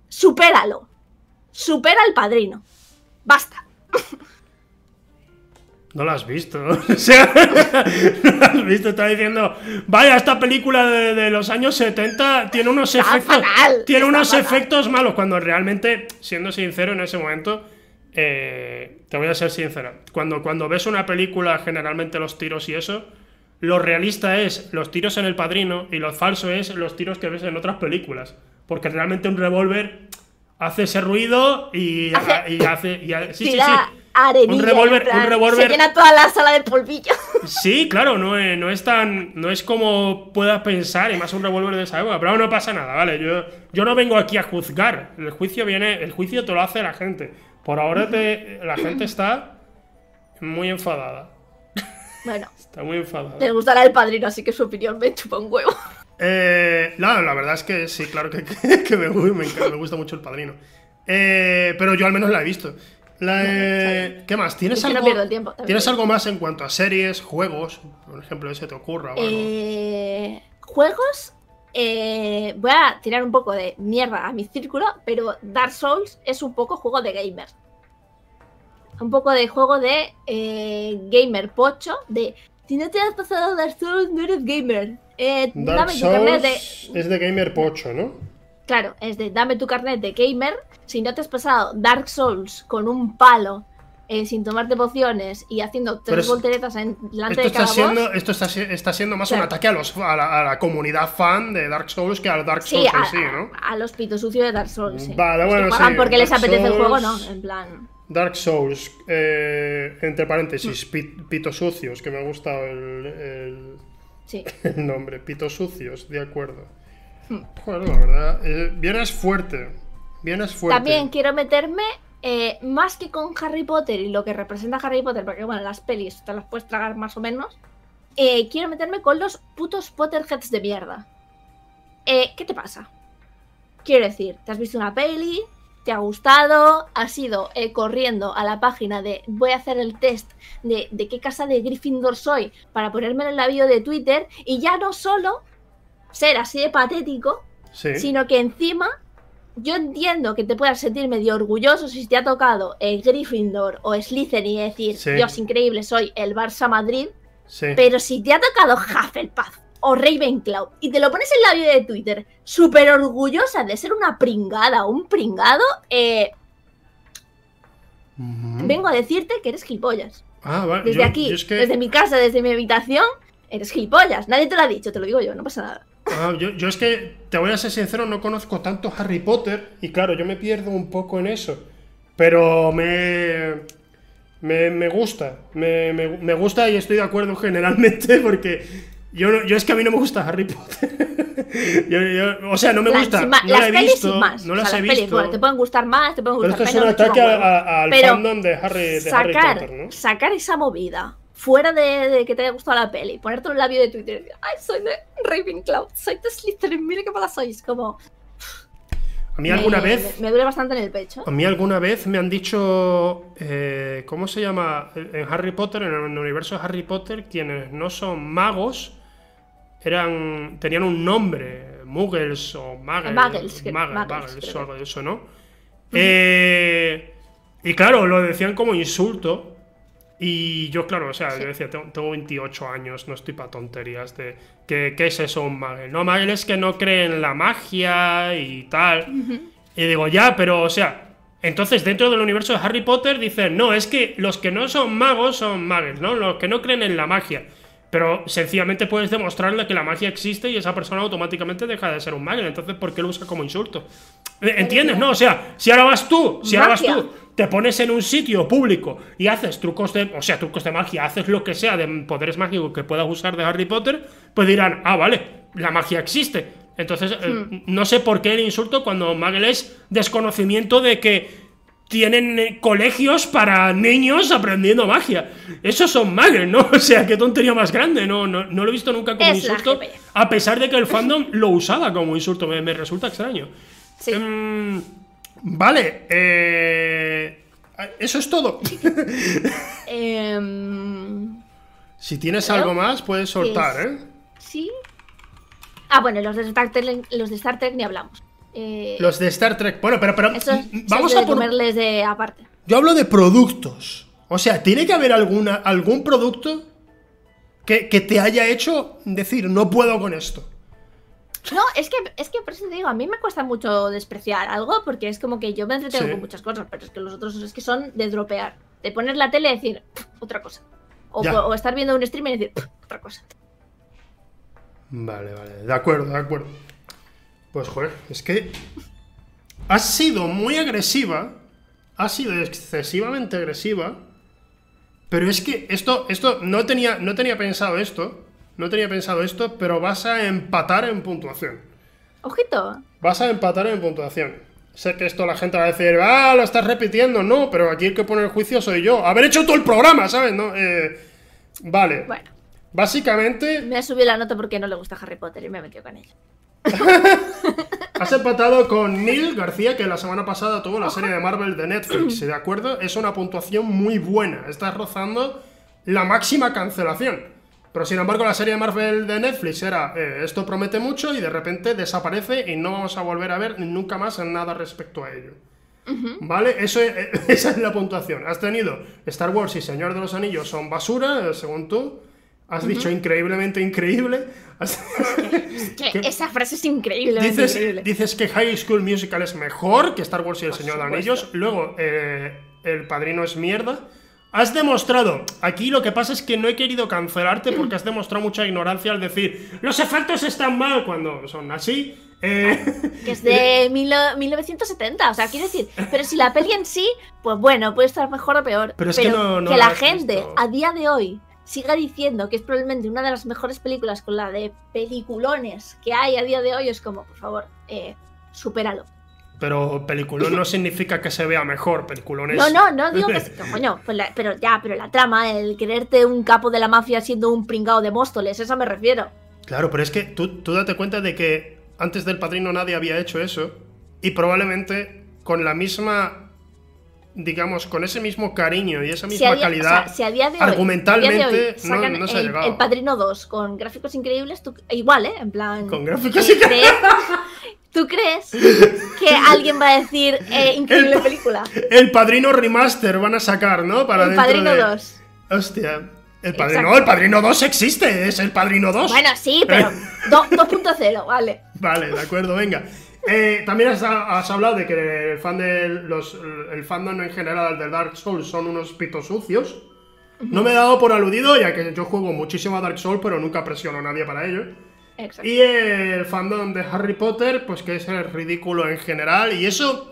supéralo. Supera al padrino. Basta. No la has visto. O sea, no la has visto. Está diciendo, vaya, esta película de, de los años 70 tiene unos Está efectos. fatal, tiene unos fatal. efectos malos. Cuando realmente, siendo sincero en ese momento, eh, te voy a ser sincera. Cuando, cuando ves una película, generalmente los tiros y eso, lo realista es los tiros en el padrino y lo falso es los tiros que ves en otras películas. Porque realmente un revólver hace ese ruido y Hace- y hace. y ha- sí, sí, sí. Arenilla, Un revólver- en plan, un revólver- Se llena toda la sala de polvillo. Sí, claro, no es, no es tan. No es como puedas pensar, y más un revólver de esa época. Pero no pasa nada, ¿vale? Yo, yo no vengo aquí a juzgar. El juicio viene. El juicio te lo hace la gente. Por ahora te, la gente está muy enfadada. Bueno, Está muy enfadada. les gustará el padrino, así que su opinión me chupa un huevo. Eh, no, la verdad es que sí, claro que, que- que me, me me gusta mucho el padrino. Eh, pero yo al menos la he visto. La, eh, ¿Qué más? ¿Tienes, Es que no algo, tiempo, ¿Tienes algo más en cuanto a series, juegos? Por ejemplo, ese te ocurra o algo. Eh, juegos. eh, voy a tirar un poco de mierda a mi círculo, pero Dark Souls es un poco juego de gamer. Un poco de juego de eh, gamer pocho, de Si no te has pasado Dark Souls, no eres gamer. Eh, Dark dame de. Souls es de Gamer Pocho, ¿no? Claro, es de dame tu carnet de gamer. Si no te has pasado Dark Souls con un palo, eh, sin tomarte pociones y haciendo tres es- volteretas en, delante de cada siendo, boss. esto está, está siendo más un ataque a, los, a, la, a la comunidad fan de Dark Souls que al Dark Sí, Souls a, en sí, ¿no? a- a los pitos sucios de Dark Souls. sí. Vale, Los que bueno, juegan sí, porque les Dark apetece el juego, no. Souls- En plan. Dark Souls, eh, entre paréntesis, Mm. pi- Pitos Sucios, que me ha gustado el, el- Sí. el nombre, Pitos Sucios, de acuerdo. Joder, la verdad, eh, vienes fuerte, fuerte. También quiero meterme eh, más que con Harry Potter y lo que representa Harry Potter, porque bueno, las pelis te las puedes tragar más o menos. eh, quiero meterme con los putos Potterheads de mierda. Eh, ¿Qué te pasa? Quiero decir, te has visto una peli, te ha gustado, has ido corriendo a la página de voy a hacer el test de, de qué casa de Gryffindor soy para ponérmelo en la bio de Twitter y ya no solo ser así de patético, Sí. sino que encima yo entiendo que te puedas sentir medio orgulloso si te ha tocado el Gryffindor o Slytherin y decir, Sí. Dios, increíble, soy el Barça Madrid, sí. pero si te ha tocado Hufflepuff o Ravenclaw y te lo pones en la bio de Twitter, súper orgullosa de ser una pringada o un pringado, eh, vengo a decirte que eres gilipollas. Ah, vale. Desde yo- aquí, yo es que- desde mi casa, desde mi habitación, eres gilipollas. Nadie te lo ha dicho, te lo digo yo, no pasa nada. Ah, yo, yo es que, te voy a ser sincero, no conozco tanto Harry Potter y claro, yo me pierdo un poco en eso. Pero me, me, me gusta, me, me- me gusta y estoy de acuerdo generalmente porque yo, no- yo es que a mí no me gusta Harry Potter. Yo- yo- o sea, no me gusta, ma- no las la he pelis visto, sin más. no O las sea, he las pelis, visto. bueno, te pueden gustar más, te pueden Pero gustar esto es un menos. me chupa ataque un a- huevo. a- al Pero fandom de Harry, de Harry sacar, Potter, ¿no? sacar esa movida fuera de, de que te haya gustado la peli, ponerte un labio de Twitter y decir, ay, soy de Ravenclaw, soy de Slytherin, mira qué mala sois, como... A mí alguna me, vez... Me, me duele bastante en el pecho. A mí alguna vez me han dicho, eh, ¿cómo se llama? En Harry Potter, en el universo de Harry Potter, quienes no son magos eran tenían un nombre, Muggles o Muggles, Muggles, que- Muggles, Muggles, Muggles o algo de eso, ¿no? Eh, y claro, lo decían como insulto. Y yo, claro, o sea, Sí. yo decía, tengo, tengo 28 años, no estoy para tonterías de ¿qué, qué es eso un Muggle? No, Muggle es que no cree en la magia y tal. Y digo, ya, pero, o sea, entonces dentro del universo de Harry Potter dicen, no, es que los que no son magos son magos, ¿no? Los que no creen en la magia. Pero sencillamente puedes demostrarle que la magia existe y esa persona automáticamente deja de ser un mago. Entonces, ¿por qué lo usa como insulto? ¿Entiendes? No, o sea, si ahora vas tú, si ahora vas tú, te pones en un sitio público y haces trucos de, o sea, trucos de magia, haces lo que sea de poderes mágicos que puedas usar de Harry Potter, pues dirán, ah, vale, la magia existe. Entonces, eh, Hmm. no sé por qué el insulto cuando Magel es desconocimiento de que tienen eh, colegios para niños aprendiendo magia. Esos son Magel, ¿no? O sea, qué tontería más grande. No, no, no lo he visto nunca como Es insulto, GP. a pesar de que el fandom lo usaba como insulto. Me, me resulta extraño. Sí. Em, vale, eh, eso es todo. Em, si tienes algo más, puedes soltar, ¿eh? sí. Ah, bueno, los de Star Trek, los de Star Trek ni hablamos. Eh, Los de Star Trek. Bueno, pero, pero vamos a por... comerles de aparte. Yo hablo de productos. O sea, tiene que haber alguna, algún producto que, que te haya hecho decir, no puedo con esto. No, es que, es que por eso te digo, a mí me cuesta mucho despreciar algo porque es como que yo me entretengo Sí. con muchas cosas, pero es que los otros es que son de dropear. De poner la tele y decir "Pff, otra cosa. O, estar viendo un stream y decir "Pff, otra cosa. Vale, vale, de acuerdo, de acuerdo. Pues joder, es que has sido muy agresiva, has sido excesivamente agresiva, pero es que esto, esto no tenía, no tenía pensado esto, no tenía pensado esto, pero vas a empatar en puntuación. Ojito. Vas a empatar en puntuación. Sé que esto la gente va a decir, ah, lo estás repitiendo, no, pero aquí el que pone el juicio soy yo. Haber hecho todo el programa, ¿sabes? No, eh, vale. Bueno, Básicamente, me ha subido la nota porque no le gusta Harry Potter y me he metido con ella. Has empatado con Neil García, que la semana pasada tuvo la serie de Marvel de Netflix, ¿de acuerdo? Es una puntuación muy buena. Estás rozando la máxima cancelación. Pero sin embargo, la serie de Marvel de Netflix era eh, esto promete mucho y de repente desaparece y no vamos a volver a ver nunca más nada respecto a ello. ¿Vale? Eso es- esa es la puntuación. Has tenido Star Wars y Señor de los Anillos son basura, eh, según tú. Has dicho increíblemente increíble. Has- Es que esa frase es increíble. dices, increíble. dices que High School Musical es mejor que Star Wars y el Por Señor de supuesto. Anillos. Luego, eh, El Padrino es mierda. Has demostrado, aquí lo que pasa es que no he querido cancelarte porque has demostrado mucha ignorancia al decir los efectos están mal cuando son así. Eh, Que es de mil- 1970, o sea, quiero decir, pero si la peli en sí, pues bueno, puede estar mejor o peor. Pero es que no- no que la gente visto. a día de hoy siga diciendo que es probablemente una de las mejores películas con la de peliculones que hay a día de hoy, es como, por favor, eh, supéralo. Pero peliculón no significa que se vea mejor. Peliculón es. No, no, no digo que, que coño, pues la- pero ya, pero la trama, el quererte un capo de la mafia siendo un pringao de Móstoles, eso me refiero. Claro, pero es que tú, tú date cuenta de que antes del padrino nadie había hecho eso. Y probablemente con la misma. Digamos, con ese mismo cariño y esa Si misma o calidad. sea, si a día de hoy, a día de argumentalmente, hoy no- sacan no se ha el, llegado. el Padrino 2 con gráficos increíbles, tú, igual, ¿eh? En plan... Con gráficos increíbles. ¿Crees- ¿Tú crees que alguien va a decir eh, increíble El- película? El padrino remaster van a sacar, ¿no? Para El Padrino de- 2. Hostia. El padrino, Exacto. el padrino 2 existe, es el padrino 2. Bueno, sí, pero do- 2.0, vale. Vale, de acuerdo, venga. Eh, también has, has hablado de que el fan de los el fandom en general de Dark Souls son unos pitos sucios. No me he dado por aludido, ya que yo juego muchísimo a Dark Souls, pero nunca presiono a nadie para ello. Exacto. Y el fandom de Harry Potter, pues que es el ridículo en general. Y eso.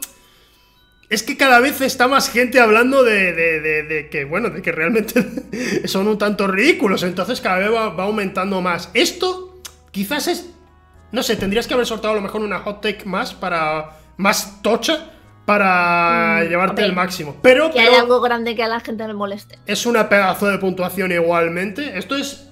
Es que cada vez está más gente hablando de, de- de- de que, bueno, de que realmente son un tanto ridículos. Entonces cada vez va, va aumentando más. Esto quizás es. No sé, tendrías que haber soltado a lo mejor una hot take más para. más tocha para Mm, llevarte el máximo. Pero, Que hay pero algo grande que a la gente le moleste. es una pedazo de puntuación igualmente. Esto es.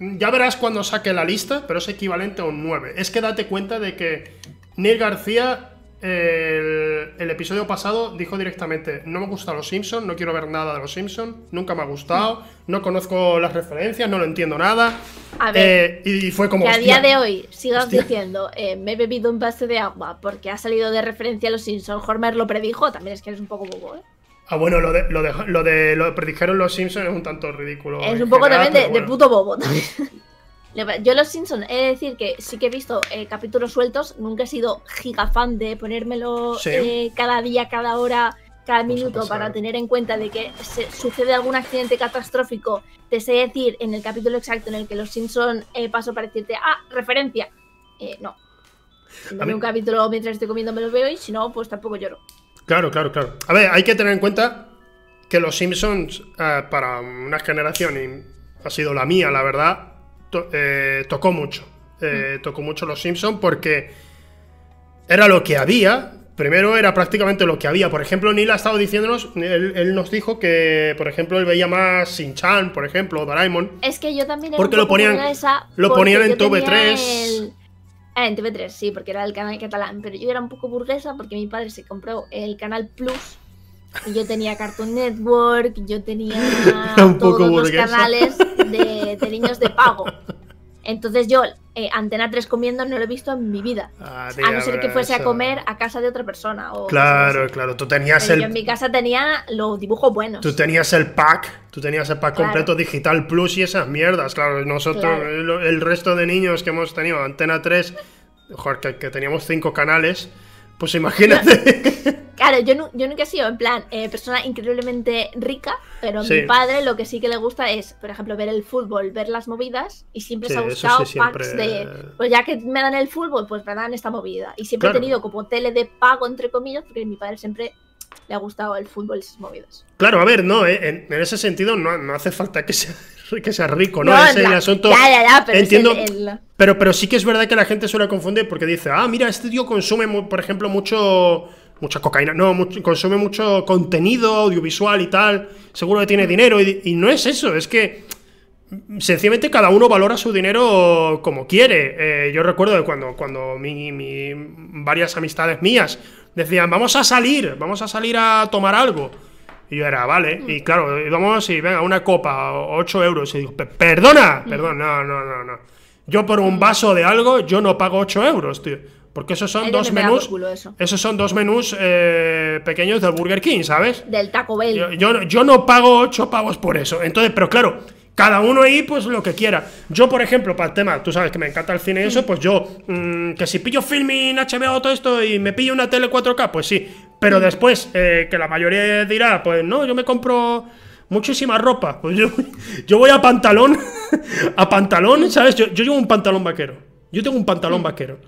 Ya verás cuando saque la lista, pero es equivalente a un 9. Es que date cuenta de que Neil García, el, el episodio pasado, dijo directamente: No me gustan los Simpsons, no quiero ver nada de los Simpsons, nunca me ha gustado, no conozco las referencias, no lo entiendo nada. A ver, Eh, y fue como. que a día de hoy sigas Hostia. diciendo eh, me he bebido un vaso de agua porque ha salido de referencia a los Simpsons, Hormer lo predijo, también es que eres un poco bobo, ¿eh? Ah, bueno, lo de lo, de, lo de lo que predijeron los Simpsons es un tanto ridículo. Es un poco general, también de, puto bobo. Yo los Simpsons, he de decir que sí que he visto eh, capítulos sueltos, nunca he sido gigafan de ponérmelo Sí. eh, cada día, cada hora, cada ha minuto para tener en cuenta de que se- sucede algún accidente catastrófico. Te sé decir en el capítulo exacto en el que los Simpsons eh, paso para decirte, ah, referencia. Eh, no. Si me A veo mí- un capítulo mientras estoy comiendo me lo veo y si no, pues tampoco lloro. Claro, claro, claro. A ver, hay que tener en cuenta que los Simpsons, eh, para una generación, y ha sido la mía, la verdad, to- eh, tocó mucho. Eh, Tocó mucho los Simpsons porque era lo que había. Primero era prácticamente lo que había. Por ejemplo, Neil ha estado diciéndonos, él, él nos dijo que, por ejemplo, él veía más Shin-Chan, por ejemplo, Doraemon. Es que yo también era Porque un lo poco ponían- burguesa lo ponían en yo tenía TV3. el- Ah, en TV3, sí, porque era el canal catalán. Pero yo era un poco burguesa porque mi padre se compró el canal Plus. Y yo tenía Cartoon Network, yo tenía todos los burguesa. canales de, de niños de pago. Entonces yo, eh, Antena 3 comiendo, no lo he visto en mi vida. Ah, A no ser que fuese a comer a casa de otra persona. O Claro, claro. Tú tenías Pero yo el, en mi casa tenía los dibujos buenos. Tú tenías el pack, tú tenías el pack Claro. completo digital plus y esas mierdas. Claro, nosotros, Claro. el, el resto de niños que hemos tenido Antena 3, joder, que, que teníamos cinco canales, pues imagínate. Claro, yo, nu- yo nunca he sido en plan eh, persona increíblemente rica, pero a Sí. mi padre lo que sí que le gusta es, por ejemplo, ver el fútbol, ver las movidas y siempre Sí, se ha siempre- packs de, pues ya que me dan el fútbol, pues me dan esta movida. Y siempre Claro. he tenido como tele de pago, entre comillas, porque mi padre siempre le ha gustado el fútbol y esas movidas. claro, a ver, no, eh, en, en ese sentido no, no hace falta que sea, que sea rico, ¿no? es el asunto. Ya, ya, ya, pero es entiendo, el- el- Pero, pero sí que es verdad que la gente suele confundir porque dice, ah, mira, este tío consume, por ejemplo, mucho. Mucha cocaína, no, mucho- consume mucho contenido audiovisual y tal, seguro que tiene dinero, y, y no es eso, es que mm, sencillamente cada uno valora su dinero como quiere. Eh, yo recuerdo de cuando, cuando mi, mi- varias amistades mías decían, vamos a salir, vamos a salir a tomar algo. Y yo era, vale, y claro, íbamos y venga, una copa, 8 euros. Y digo, "Pe- perdona, perdón, no, no, no, no. Yo por un vaso de algo, yo no pago 8 euros, tío. Porque esos son dos menús. Esos son dos menús eh, pequeños del Burger King, ¿sabes? del Taco Bell. Yo, yo, yo no pago 8 pavos por eso. Entonces, pero claro, Cada uno ahí, pues lo que quiera. Yo, por ejemplo, para el tema, tú sabes que me encanta el cine y eso, pues yo, mm, que si pillo filming HBO todo esto y me pillo una tele 4K, pues sí. Pero después, eh, que la mayoría dirá, pues no, yo me compro muchísima ropa. Pues yo, yo voy a pantalón, a pantalón, ¿sabes? Yo, yo llevo un pantalón vaquero. Yo tengo un pantalón vaquero.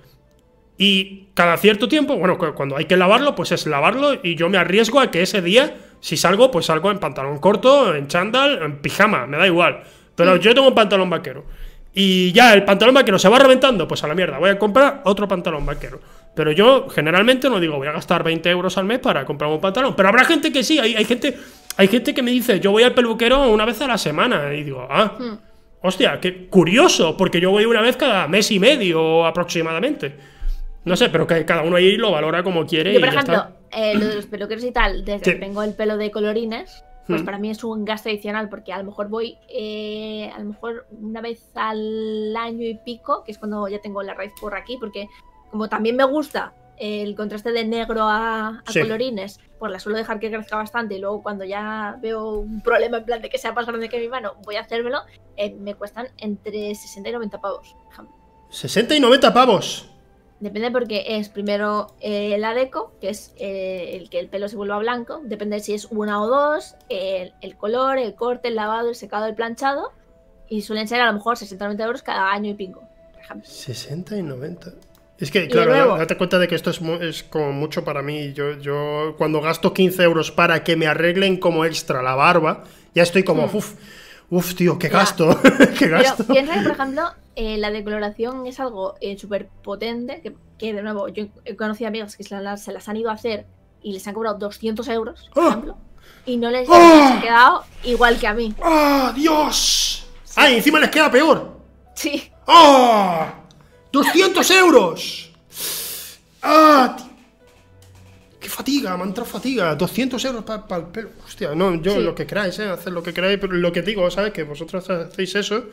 Y cada cierto tiempo, bueno, cu- cuando hay que lavarlo, pues es lavarlo y yo me arriesgo a que ese día, si salgo, pues salgo en pantalón corto, en chándal, en pijama, me da igual. Pero yo tengo un pantalón vaquero. Y ya el pantalón vaquero se va reventando, pues a la mierda, voy a comprar otro pantalón vaquero. Pero yo generalmente no digo, voy a gastar 20 euros al mes para comprar un pantalón. Pero habrá gente que sí, hay, hay gente, hay gente que me dice, yo voy al peluquero una vez a la semana. Y digo, ah, hostia, qué curioso, porque yo voy una vez cada mes y medio aproximadamente. No sé, pero que cada uno ahí lo valora como quiere Yo, y por ya ejemplo, eh, lo de los peluqueros y tal, desde Sí. que tengo el pelo de colorines, pues Hmm. para mí es un gasto adicional porque a lo mejor voy, eh, a lo mejor una vez al año y pico, que es cuando ya tengo la raíz por aquí, porque como también me gusta el contraste de negro a, a Sí. colorines, pues la suelo dejar que crezca bastante y luego cuando ya veo un problema en plan de que sea más grande que mi mano, voy a hacérmelo, eh, me cuestan entre 60 y 90 pavos. por ejemplo. 60 y 90 pavos. Depende porque es primero eh, la deco, que es eh, el que el pelo se vuelva blanco. Depende si es una o dos, el, el color, el corte, el lavado, el secado, el planchado. Y suelen ser a lo mejor 60 90 euros cada año y pico, por ejemplo. 60 y 90. Es que, claro, nuevo- date cuenta de que esto es, es como mucho para mí. Yo, yo cuando gasto 15 euros para que me arreglen como extra la barba, ya estoy como, Hmm. uff, uff, tío, qué gasto, qué Pero gasto. piensa que, por ejemplo, eh, la decoloración es algo eh, súper potente. Que, que, de nuevo, yo he conocido amigas que se las, se las han ido a hacer y les han cobrado 200 euros, por ¡Oh! ejemplo. Y no les, ¡Oh! les ha quedado igual que a mí. ¡Ah, Dios! ¡Ah, y encima les queda peor! Sí. ¡Ah! ¡200 euros! ¡Ah! ti- ¡Qué fatiga! Me entrado fatiga. 200 euros para el pelo. Hostia, no, yo Sí. lo que queráis, ¿eh? Haced lo que queráis, pero lo que digo, ¿sabes? Que vosotros hacéis eso.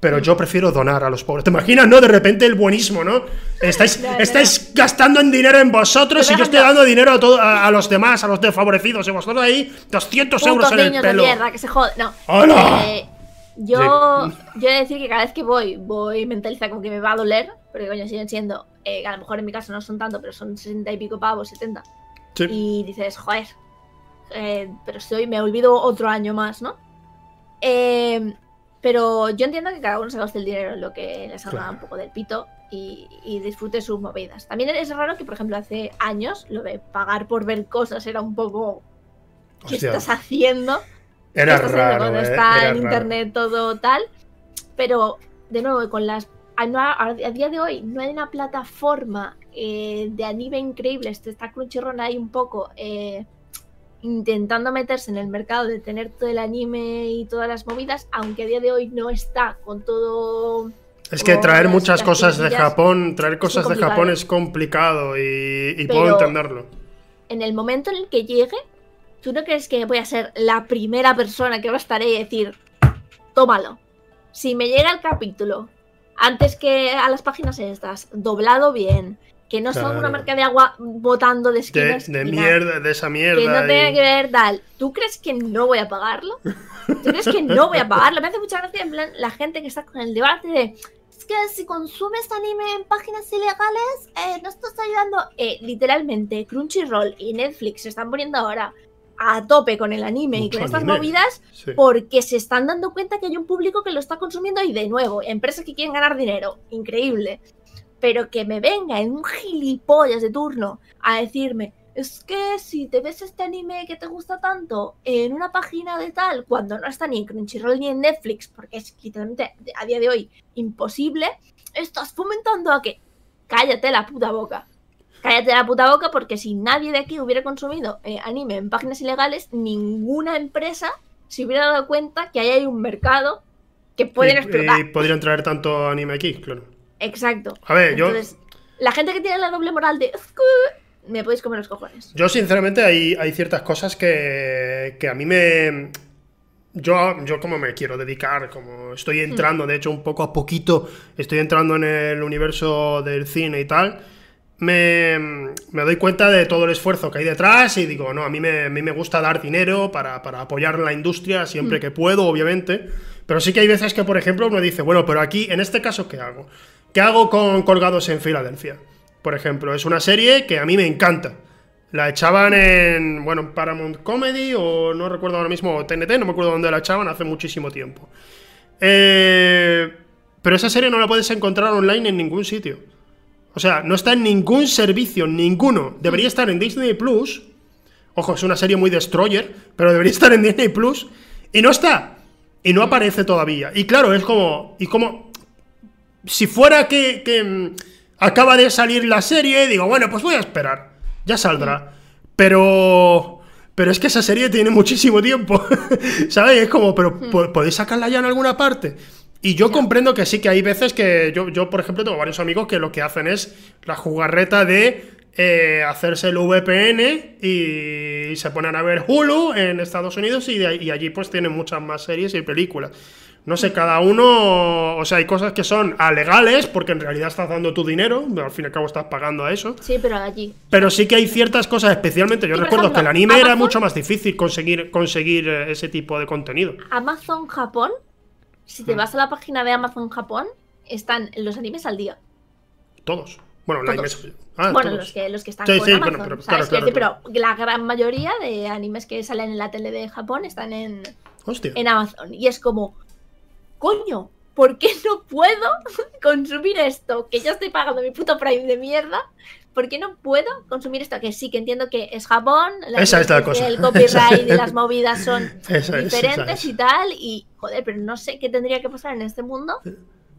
Pero yo prefiero donar a los pobres. ¿Te imaginas, no? De repente el buenismo, ¿no? Estáis, No, no, estáis gastando en dinero en vosotros y yo estoy dando dinero a, todo- a, a los demás, a los desfavorecidos. Y vosotros ahí, 200 euros en el de pelo. mierda que se joden. No. ¡Hala! Eh, yo, yo he de decir que cada vez que voy, voy mentalizada como que me va a doler, porque coño, siguen siendo, eh, a lo mejor en mi caso no son tanto, pero son 60 y pico pavos, 70. Sí. Y dices, joder, eh, pero estoy, me olvido otro año más, ¿no? Eh, pero yo entiendo que cada uno se gaste el dinero en lo que le salga Claro. un poco del pito y, y disfrute sus movidas. También es raro que, por ejemplo, hace años lo de pagar por ver cosas era un poco... ¿Qué Hostia, estás haciendo? era Estás haciendo raro, cuando ¿eh? está Era en raro. internet todo tal. Pero, de nuevo, con las. A, no- a- a día de hoy no hay una plataforma eh, de anime increíble. Este está Crunchyroll ahí un poco eh, intentando meterse en el mercado de tener todo el anime y todas las movidas, aunque a día de hoy no está con todo. Es que traer las- muchas las cosas de Japón, traer cosas de. Japón es complicado y, y puedo entenderlo. En el momento en el que llegue, ¿tú no crees que voy a ser la primera persona que va a estar ahí y decir, tómalo? Si me llega el capítulo antes que a las páginas estas, doblado bien, que no son Claro. una marca de agua botando de De, esquinas. de mierda, de esa mierda. Que no tenga y- que ver tal. ¿Tú crees que no voy a pagarlo? ¿Tú crees que no voy a pagarlo? Me hace mucha gracia en plan la gente que está con el debate de es que si consumes anime en páginas ilegales, eh, no estás ayudando. Eh, literalmente, Crunchyroll y Netflix se están poniendo ahora a tope con el anime y con estas anime. movidas Sí. porque se están dando cuenta que hay un público que lo está consumiendo y de nuevo, empresas que quieren ganar dinero, increíble. Pero que me venga en un gilipollas de turno a decirme, es que si te ves este anime que te gusta tanto en una página de tal, cuando no está ni en Crunchyroll ni en Netflix, porque es literalmente a día de hoy imposible, estás fomentando a que cállate la puta boca. Cállate la puta boca porque si nadie de aquí hubiera consumido eh, anime en páginas ilegales, ninguna empresa se hubiera dado cuenta que ahí hay un mercado que pueden explotar. y podrían traer tanto anime aquí, claro. Exacto. A ver, yo, Entonces, la gente que tiene la doble moral de "Es que me podéis comer los cojones. yo sinceramente hay, hay ciertas cosas que, que a mí me... Yo, yo como me quiero dedicar, como estoy Hmm. entrando, de hecho un poco a poquito estoy entrando en el universo del cine y tal, me, me doy cuenta de todo el esfuerzo que hay detrás y digo, no, a mí me, a mí me gusta dar dinero para, para apoyar la industria siempre Mm. que puedo, obviamente, Pero sí que hay veces que, por ejemplo, uno dice, bueno, pero aquí, en este caso, ¿qué hago? ¿Qué hago con Colgados en Filadelfia? Por ejemplo, es una serie que a mí me encanta. La echaban en, bueno, Paramount Comedy o no recuerdo ahora mismo, TNT, no me acuerdo dónde la echaban hace muchísimo tiempo. Eh, pero esa serie no la puedes encontrar online en ningún sitio. O sea, no está en ningún servicio, ninguno. Debería estar en Disney Plus. Ojo, es una serie muy destroyer, pero debería estar en Disney Plus. Y no está. Y no aparece todavía. Y claro, es como. Y como. Si fuera que, que mm, acaba de salir la serie, digo, bueno, pues voy a esperar. Ya saldrá. Pero. Pero es que esa serie tiene muchísimo tiempo. ¿Sabes? Es como, pero ¿podéis sacarla ya en alguna parte? Y yo comprendo que sí, que hay veces que yo, yo, por ejemplo, tengo varios amigos que lo que hacen es la jugarreta de eh, hacerse el VPN y se ponen a ver Hulu en Estados Unidos y, y, allí pues tienen muchas más series y películas. No sé, cada uno, o sea, hay cosas que son alegales porque en realidad estás dando tu dinero, al fin y al cabo estás pagando a eso. Sí, pero allí. Pero sí que hay ciertas cosas, especialmente, yo recuerdo que el anime era mucho más difícil conseguir, conseguir eh, ese tipo de contenido. Amazon Japón si te mm. vas a la página de Amazon Japón, están los animes al día. Todos. Bueno, ah, bueno los, que, los que están con Amazon. pero, la gran mayoría de animes que salen en la tele de Japón están en, en Amazon. Y es como, coño, ¿por qué no puedo consumir esto? Que yo estoy pagando mi puto Prime de mierda ¿por qué no puedo consumir esto? Que sí, que entiendo que es Japón, Esa es la cosa. el copyright y las movidas son diferentes y tal, y joder, pero no sé qué tendría que pasar en este mundo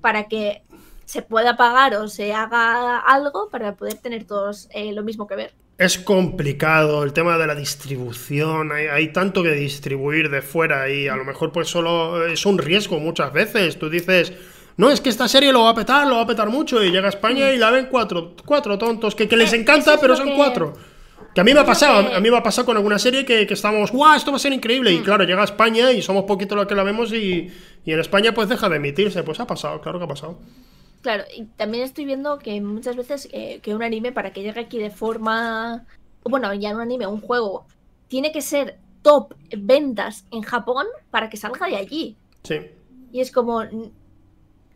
para que se pueda pagar o se haga algo para poder tener todos eh, lo mismo que ver. Es complicado el tema de la distribución, hay, hay, tanto que distribuir de fuera y a lo mejor pues solo es un riesgo muchas veces. Tú dices, no, es que esta serie lo va a petar, lo va a petar mucho y llega a España y la ven cuatro, cuatro tontos, que, que les eh, encanta, pero son cuatro. Que a mí me ha pasado, a mí me ha pasado con alguna serie que, que estamos, ¡guau! Esto va a ser increíble. Y mm. claro, llega a España y somos poquitos los que la vemos y, y en España pues deja de emitirse. Pues ha pasado, claro que ha pasado. Claro, y también estoy viendo que muchas veces eh, que un anime para que llegue aquí de forma, bueno, ya un anime, un juego, tiene que ser top ventas en Japón para que salga de allí. Sí. Y es como,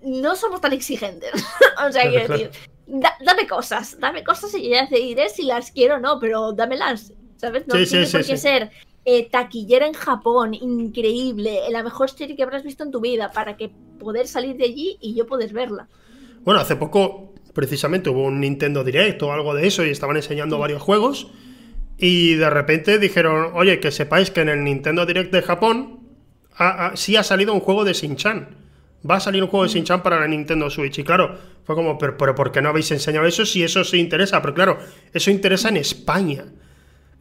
no somos tan exigentes. o sea, quiero decir, dame cosas, dame cosas y ya decidiré si las quiero o no, pero dámelas, ¿sabes? No tiene por qué ser eh, taquillera en Japón, increíble, la mejor serie que habrás visto en tu vida, para que poder salir de allí y yo poder verla. Bueno, hace poco, precisamente, hubo un Nintendo Direct o algo de eso y estaban enseñando varios juegos. Y de repente dijeron, oye, que sepáis que en el Nintendo Direct de Japón sí ha salido un juego de Shin-Chan va a salir un juego de Shin-Chan para la Nintendo Switch. Y claro, fue como, pero, pero ¿por qué no habéis enseñado eso si eso se interesa? Pero claro, eso interesa en España.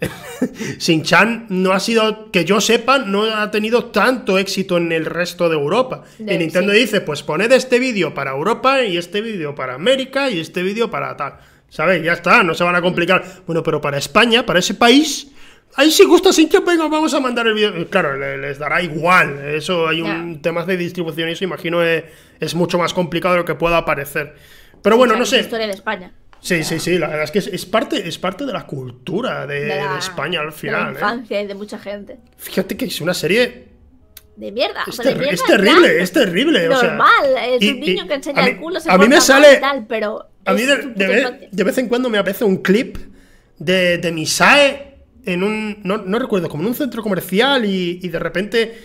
Shin-Chan no ha sido, que yo sepa, no ha tenido tanto éxito en el resto de Europa. y Nintendo dice, pues poned este vídeo para Europa y este vídeo para América y este vídeo para tal. ¿Sabes? Ya está, no se van a complicar. Bueno, pero para España, para ese país, Ahí si gusta sin que venga, vamos a mandar el video. Claro, les, dará igual. Eso hay un tema de distribución y eso imagino es, es, mucho más complicado de lo que pueda parecer. Pero bueno, no sé. La historia de España. Sí, sí, sí, la verdad es que es, parte, es parte de la cultura de, España al final. De la ¿eh? infancia y de mucha gente. Fíjate que es una serie de mierda. Es, terrible, es terrible. Normal, es un niño que enseña el culo, se a mí me sale. Tal, pero a mí de, vez en cuando me aparece un clip de, de Misae en un. No, recuerdo, como en un centro comercial y, de repente.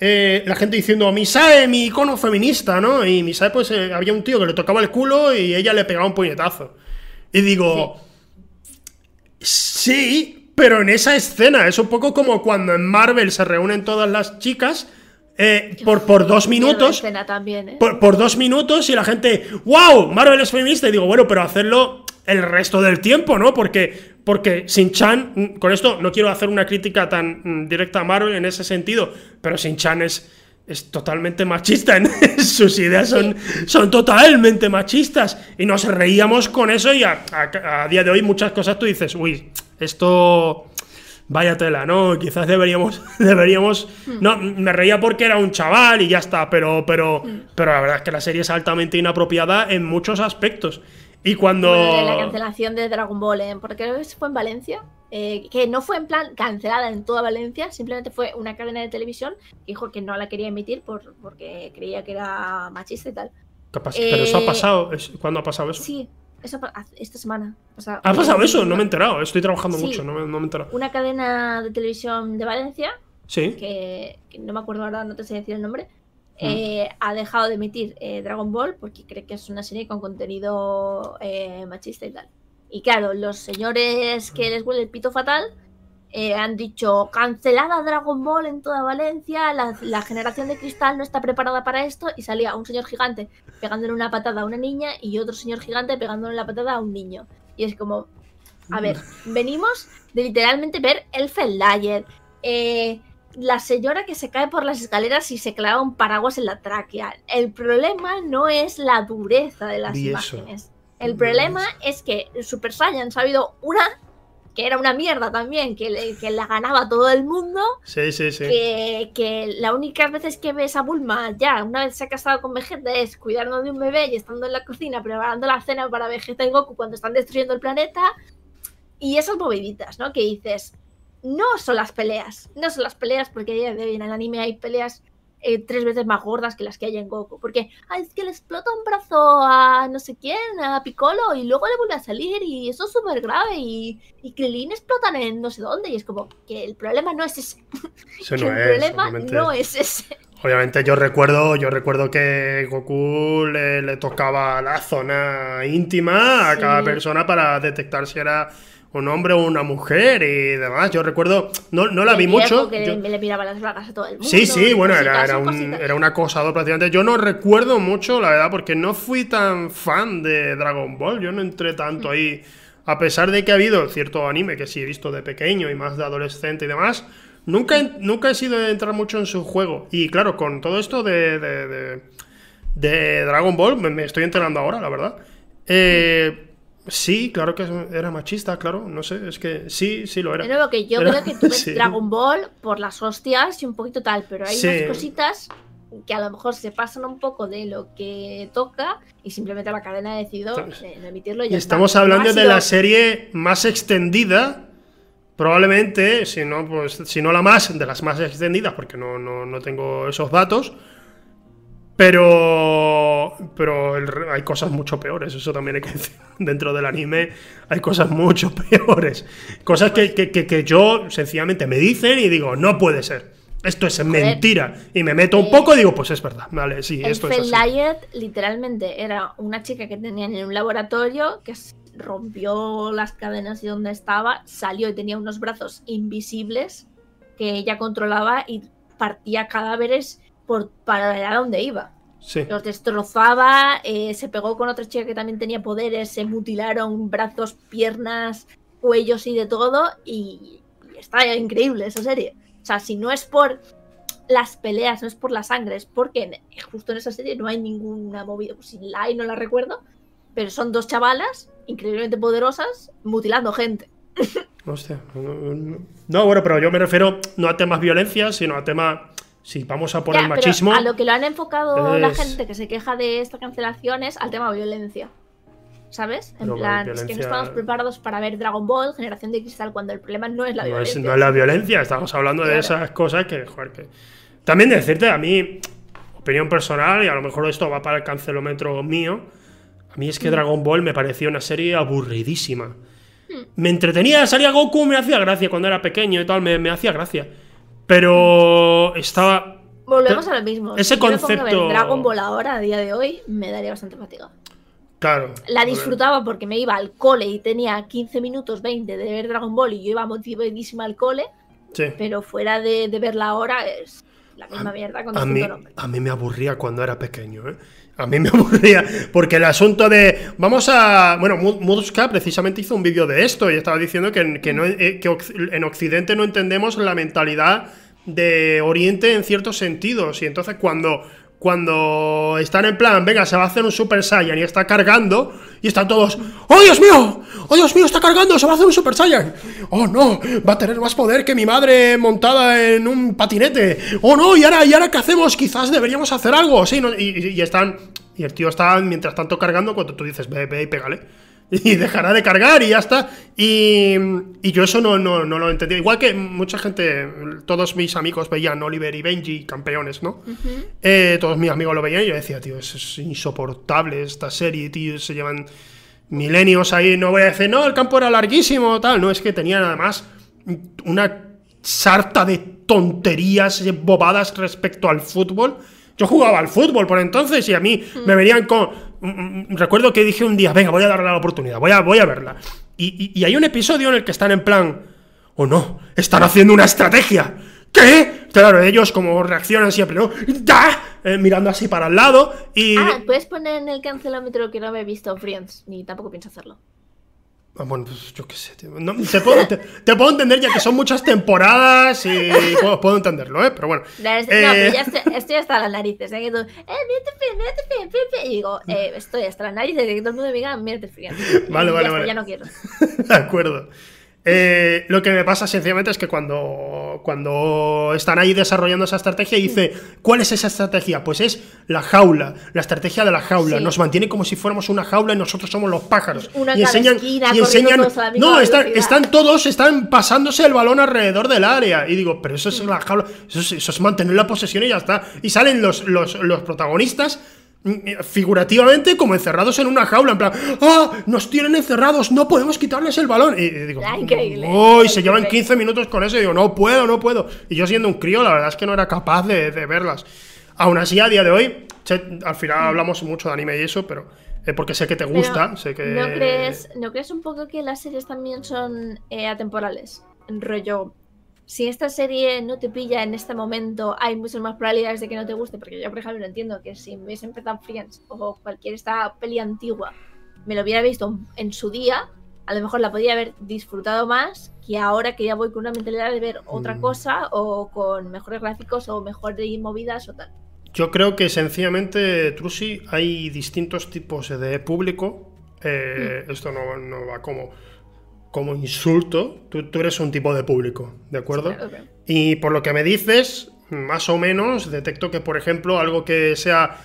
Eh, la gente diciendo, Misae, mi icono feminista, ¿no? Y Misae, pues eh, había un tío que le tocaba el culo y ella le pegaba un puñetazo. Y digo, sí. pero en esa escena es un poco como cuando en Marvel se reúnen todas las chicas eh, por, por dos minutos. También, por, por, dos minutos y la gente, wow, Marvel es feminista. Y digo, bueno, pero hacerlo el resto del tiempo, ¿no? Porque porque Shin-Chan, mm, con esto no quiero hacer una crítica tan mm, directa a Marvel en ese sentido, pero Shin-Chan es, es totalmente machista, en sus ideas son, son totalmente machistas y nos reíamos con eso y a, día de hoy muchas cosas tú dices, uy, esto vaya tela, ¿no? Quizás deberíamos, deberíamos, no, me reía porque era un chaval y ya está, pero, pero, pero la verdad es que la serie es altamente inapropiada en muchos aspectos. Y cuando. la cancelación de Dragon Ball, ¿eh? porque fue en Valencia. Eh, que no fue en plan cancelada en toda Valencia, simplemente fue una cadena de televisión que dijo que no la quería emitir por, porque creía que era machista y tal. Pero eso ha Eh, pasado. ¿Cuándo ha pasado eso? Sí, eso esta semana. O sea, ¿Ha pasado eso? No me he enterado. Estoy trabajando Sí. mucho, no me, no me he enterado. Una cadena de televisión de Valencia, Sí. que, que no me acuerdo ahora, no te sé decir el nombre, Mm. eh, ha dejado de emitir eh, Dragon Ball porque cree que es una serie con contenido eh, machista y tal. Y claro, los señores que les huele el pito fatal eh, han dicho cancelada Dragon Ball en toda Valencia, la, la generación de cristal no está preparada para esto y salía un señor gigante pegándole una patada a una niña y otro señor gigante pegándole la patada a un niño. Y es como, a ver, venimos de literalmente ver el Fellayer, eh, la señora que se cae por las escaleras y se clava un paraguas en la tráquea. El problema no es la dureza de las eso. El Di problema es que Super Saiyan ha habido una que era una mierda también, que, le- que la ganaba todo el mundo, Sí, sí, sí. que, que la única veces que ves a Bulma ya, una vez se ha casado con Vegeta, es cuidando de un bebé y estando en la cocina preparando la cena para Vegeta y Goku cuando están destruyendo el planeta. Y esas moviditas, ¿no? Que dices, no son las peleas, no son las peleas porque a día de hoy en el anime hay peleas eh, tres veces más gordas que las que hay en Goku. Porque ay, es que le explota un brazo a no sé quién, a Piccolo, y luego le vuelve a salir, y eso es súper grave. Y, y Krillin explotan en no sé dónde, y es como que el problema no es ese. Eso no el es, problema obviamente. no es ese. Obviamente yo recuerdo, yo recuerdo que Goku le, le tocaba la zona íntima a Sí. cada persona para detectar si era un hombre o una mujer y demás. Yo recuerdo, no, no la vi mucho. Que yo- le, miraba las bragas a todo el mundo. Sí, sí, bueno, era, cositas, era, un, cositas. era un acosador prácticamente. Yo no recuerdo mucho, la verdad, porque no fui tan fan de Dragon Ball. Yo no entré tanto ahí. A pesar de que ha habido cierto anime que sí he visto de pequeño y más de adolescente y demás, nunca, he- nunca he sido de entrar mucho en su juego. Y claro, con todo esto de, de, de- de Dragon Ball, me, me estoy enterando ahora, la verdad. Eh, sí, claro que era machista, claro. No sé, es que sí, sí lo era. Nuevo, que yo Era- creo que tú ves sí. Dragon Ball por las hostias y un poquito tal, pero hay Sí. unas cositas que a lo mejor se pasan un poco de lo que toca y simplemente la cadena ha decidido Estamos- eh, emitirlo y estamos está. hablando No de sido- la serie más extendida, probablemente, si no, pues, si no la más, de las más extendidas, porque no, no, no tengo esos datos. Pero, pero el hay cosas mucho peores, eso también hay que decir. Dentro del anime hay cosas mucho peores. Cosas que, que- que- que yo sencillamente me dicen y digo, no puede ser. Esto es mentira. Y me meto un Eh, poco y digo, pues es verdad. Vale, sí, El esto es así. Literalmente era una chica que tenían en un laboratorio que rompió las cadenas y donde estaba, salió y tenía unos brazos invisibles que ella controlaba y partía cadáveres por para allá donde iba. Sí. Los destrozaba, eh, se pegó con otra chica que también tenía poderes, se mutilaron brazos, piernas, cuellos y de todo. Y, y está increíble esa serie. O sea, si no es por las peleas, no es por la sangre, es porque justo en esa serie no hay ninguna movida. Pues si la hay, no la recuerdo. Pero son dos chavalas increíblemente poderosas mutilando gente. Hostia, no, bueno, pero yo me refiero no a temas violencia, sino a temas. Si vamos a por Ya, el pero machismo. a lo que lo han enfocado la gente que se queja de esta cancelación es al tema violencia. ¿Sabes? En plan, es que no estamos preparados para ver Dragon Ball, Generación de Cristal, cuando el problema no es la no, es, violencia. no es la violencia, estamos hablando de esas cosas que, joder, que. También decirte, a mí, opinión personal, y a lo mejor esto va para el cancelómetro mío. A mí es Mm. que Dragon Ball me pareció una serie aburridísima. Me entretenía, salía Goku, me hacía gracia cuando era pequeño y tal, me, me hacía gracia. Pero estaba. Volvemos a lo mismo. Ese Si yo me pongo a ver concepto- Dragon Ball ahora, a día de hoy, me daría bastante fatiga. Claro. La disfrutaba porque me iba al cole y tenía 15 minutos, 20 de ver Dragon Ball y yo iba motivadísima al cole, Sí. pero fuera de, de verla ahora es la misma mierda con A mí, a mí me aburría cuando era pequeño, ¿eh? A mí me aburría, porque el asunto de. Vamos a. Bueno, Mu- Muska precisamente hizo un vídeo de esto y estaba diciendo que, que eh, en Occidente no entendemos la mentalidad de Oriente en ciertos sentidos. Y entonces cuando. Cuando están en plan, venga, se va a hacer un Super Saiyan y está cargando, y están todos, ¡Oh Dios mío! ¡Oh Dios mío, está cargando! ¡Se va a hacer un Super Saiyan! ¡Oh no! Va a tener más poder que mi madre montada en un patinete. ¡Oh no! ¿Y ahora, ¿y ahora qué hacemos? Quizás deberíamos hacer algo. Sí, no- y, y- están. Y el tío está mientras tanto cargando cuando tú dices, ve, ve y pégale. y dejará de cargar y ya está. Y, y yo eso no, no, no lo entendía. Igual que mucha gente, todos mis amigos veían Oliver y Benji, campeones, ¿no? Eh, todos mis amigos lo veían y yo decía, tío, es, es insoportable esta serie, tío, se llevan milenios ahí, no voy a decir, no, el campo era larguísimo, tal, no, es que tenían además una sarta de tonterías, bobadas respecto al fútbol. Yo jugaba al fútbol por entonces y a mí me venían con... mm, mm, Recuerdo que dije un día, venga, voy a darle la oportunidad, voy a, voy a verla. Y, y- y hay un episodio en el que están en plan, oh no, están haciendo una estrategia. ¿Qué? Claro, ellos como reaccionan siempre, ¿no? ¡Da! Eh, mirando así para el lado y... Ah, puedes poner en el cancelómetro que no me he visto Friends, ni tampoco pienso hacerlo. Ah, Bueno, pues yo qué sé, tío. No, te, puedo, te- te puedo entender ya que son muchas temporadas y puedo, puedo entenderlo, ¿eh? Pero bueno. No, es- no, Eh, pero ya estoy, estoy hasta las narices. ¿eh? Eh, mírate mírate Friends, Friends", Y digo, eh, estoy hasta las narices de que todo el mundo me diga, mírate Friends. Vale, vale, ya vale. Ya no quiero. De acuerdo. Eh, lo que me pasa sencillamente es que cuando, cuando están ahí desarrollando esa estrategia, dice, ¿cuál es esa estrategia? Pues es la jaula, la estrategia de la jaula. Sí. Nos mantiene como si fuéramos una jaula y nosotros somos los pájaros. Una y enseñan, y enseñan no, están, están todos, están pasándose el balón alrededor del área. Y digo, pero eso es la jaula, eso es, eso es mantener la posesión y ya está. Y salen los, los, los protagonistas figurativamente como encerrados en una jaula, en plan, ¡ah! Nos tienen encerrados, no podemos quitarles el balón. Y, digo, increíble. ¡Uy! Se llevan Increíble. 15 minutos con eso y digo, no puedo, no puedo. Y yo siendo un crío, la verdad es que no era capaz de, de verlas. Aún así, a día de hoy, che, al final hablamos mucho de anime y eso, pero eh, porque sé que te Pero, gusta, sé que... ¿no, crees, ¿No crees un poco que las series también son eh, atemporales? Rollo, si esta serie no te pilla en este momento, hay muchas más probabilidades de que no te guste. Porque yo, por ejemplo, no entiendo que si me hubiese empezado Friends o cualquier esta peli antigua, me lo hubiera visto en su día, a lo mejor la podría haber disfrutado más que ahora que ya voy con una mentalidad de ver otra Mm. cosa o con mejores gráficos o mejores movidas o tal. Yo creo que sencillamente, Trusi, hay distintos tipos de público. Eh, Esto no, no va como, como insulto. Tú, tú eres un tipo de público, ¿de acuerdo? Claro. Y por lo que me dices, más o menos, detecto que, por ejemplo, algo que sea.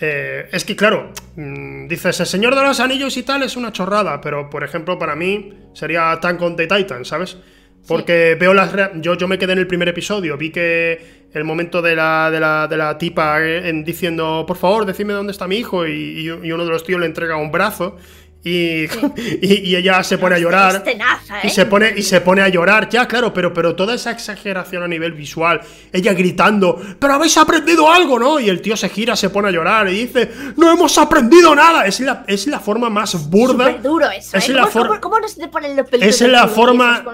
eh, es que, claro, mm, dices, el Señor de los Anillos y tal es una chorrada, pero, por ejemplo, para mí sería Attack on the Titan, ¿sabes? Porque veo las. Yo, yo me quedé en el primer episodio, vi que el momento de la, de la, de la tipa eh, en- diciendo, por favor, decime dónde está mi hijo, y uno de los tíos le entrega un brazo, y, y, y ella se pone a llorar. Tenaza, Y ¿eh? se pone, y se pone a llorar, ya, claro, pero, pero toda esa exageración a nivel visual, ella gritando, pero habéis aprendido algo, ¿no? Y el tío se gira, se pone a llorar y dice, no hemos aprendido nada. Es la, es la forma más burda. Súper duro eso, es ¿eh? la ¿Cómo, for- cómo- cómo no se te ponen los es la forma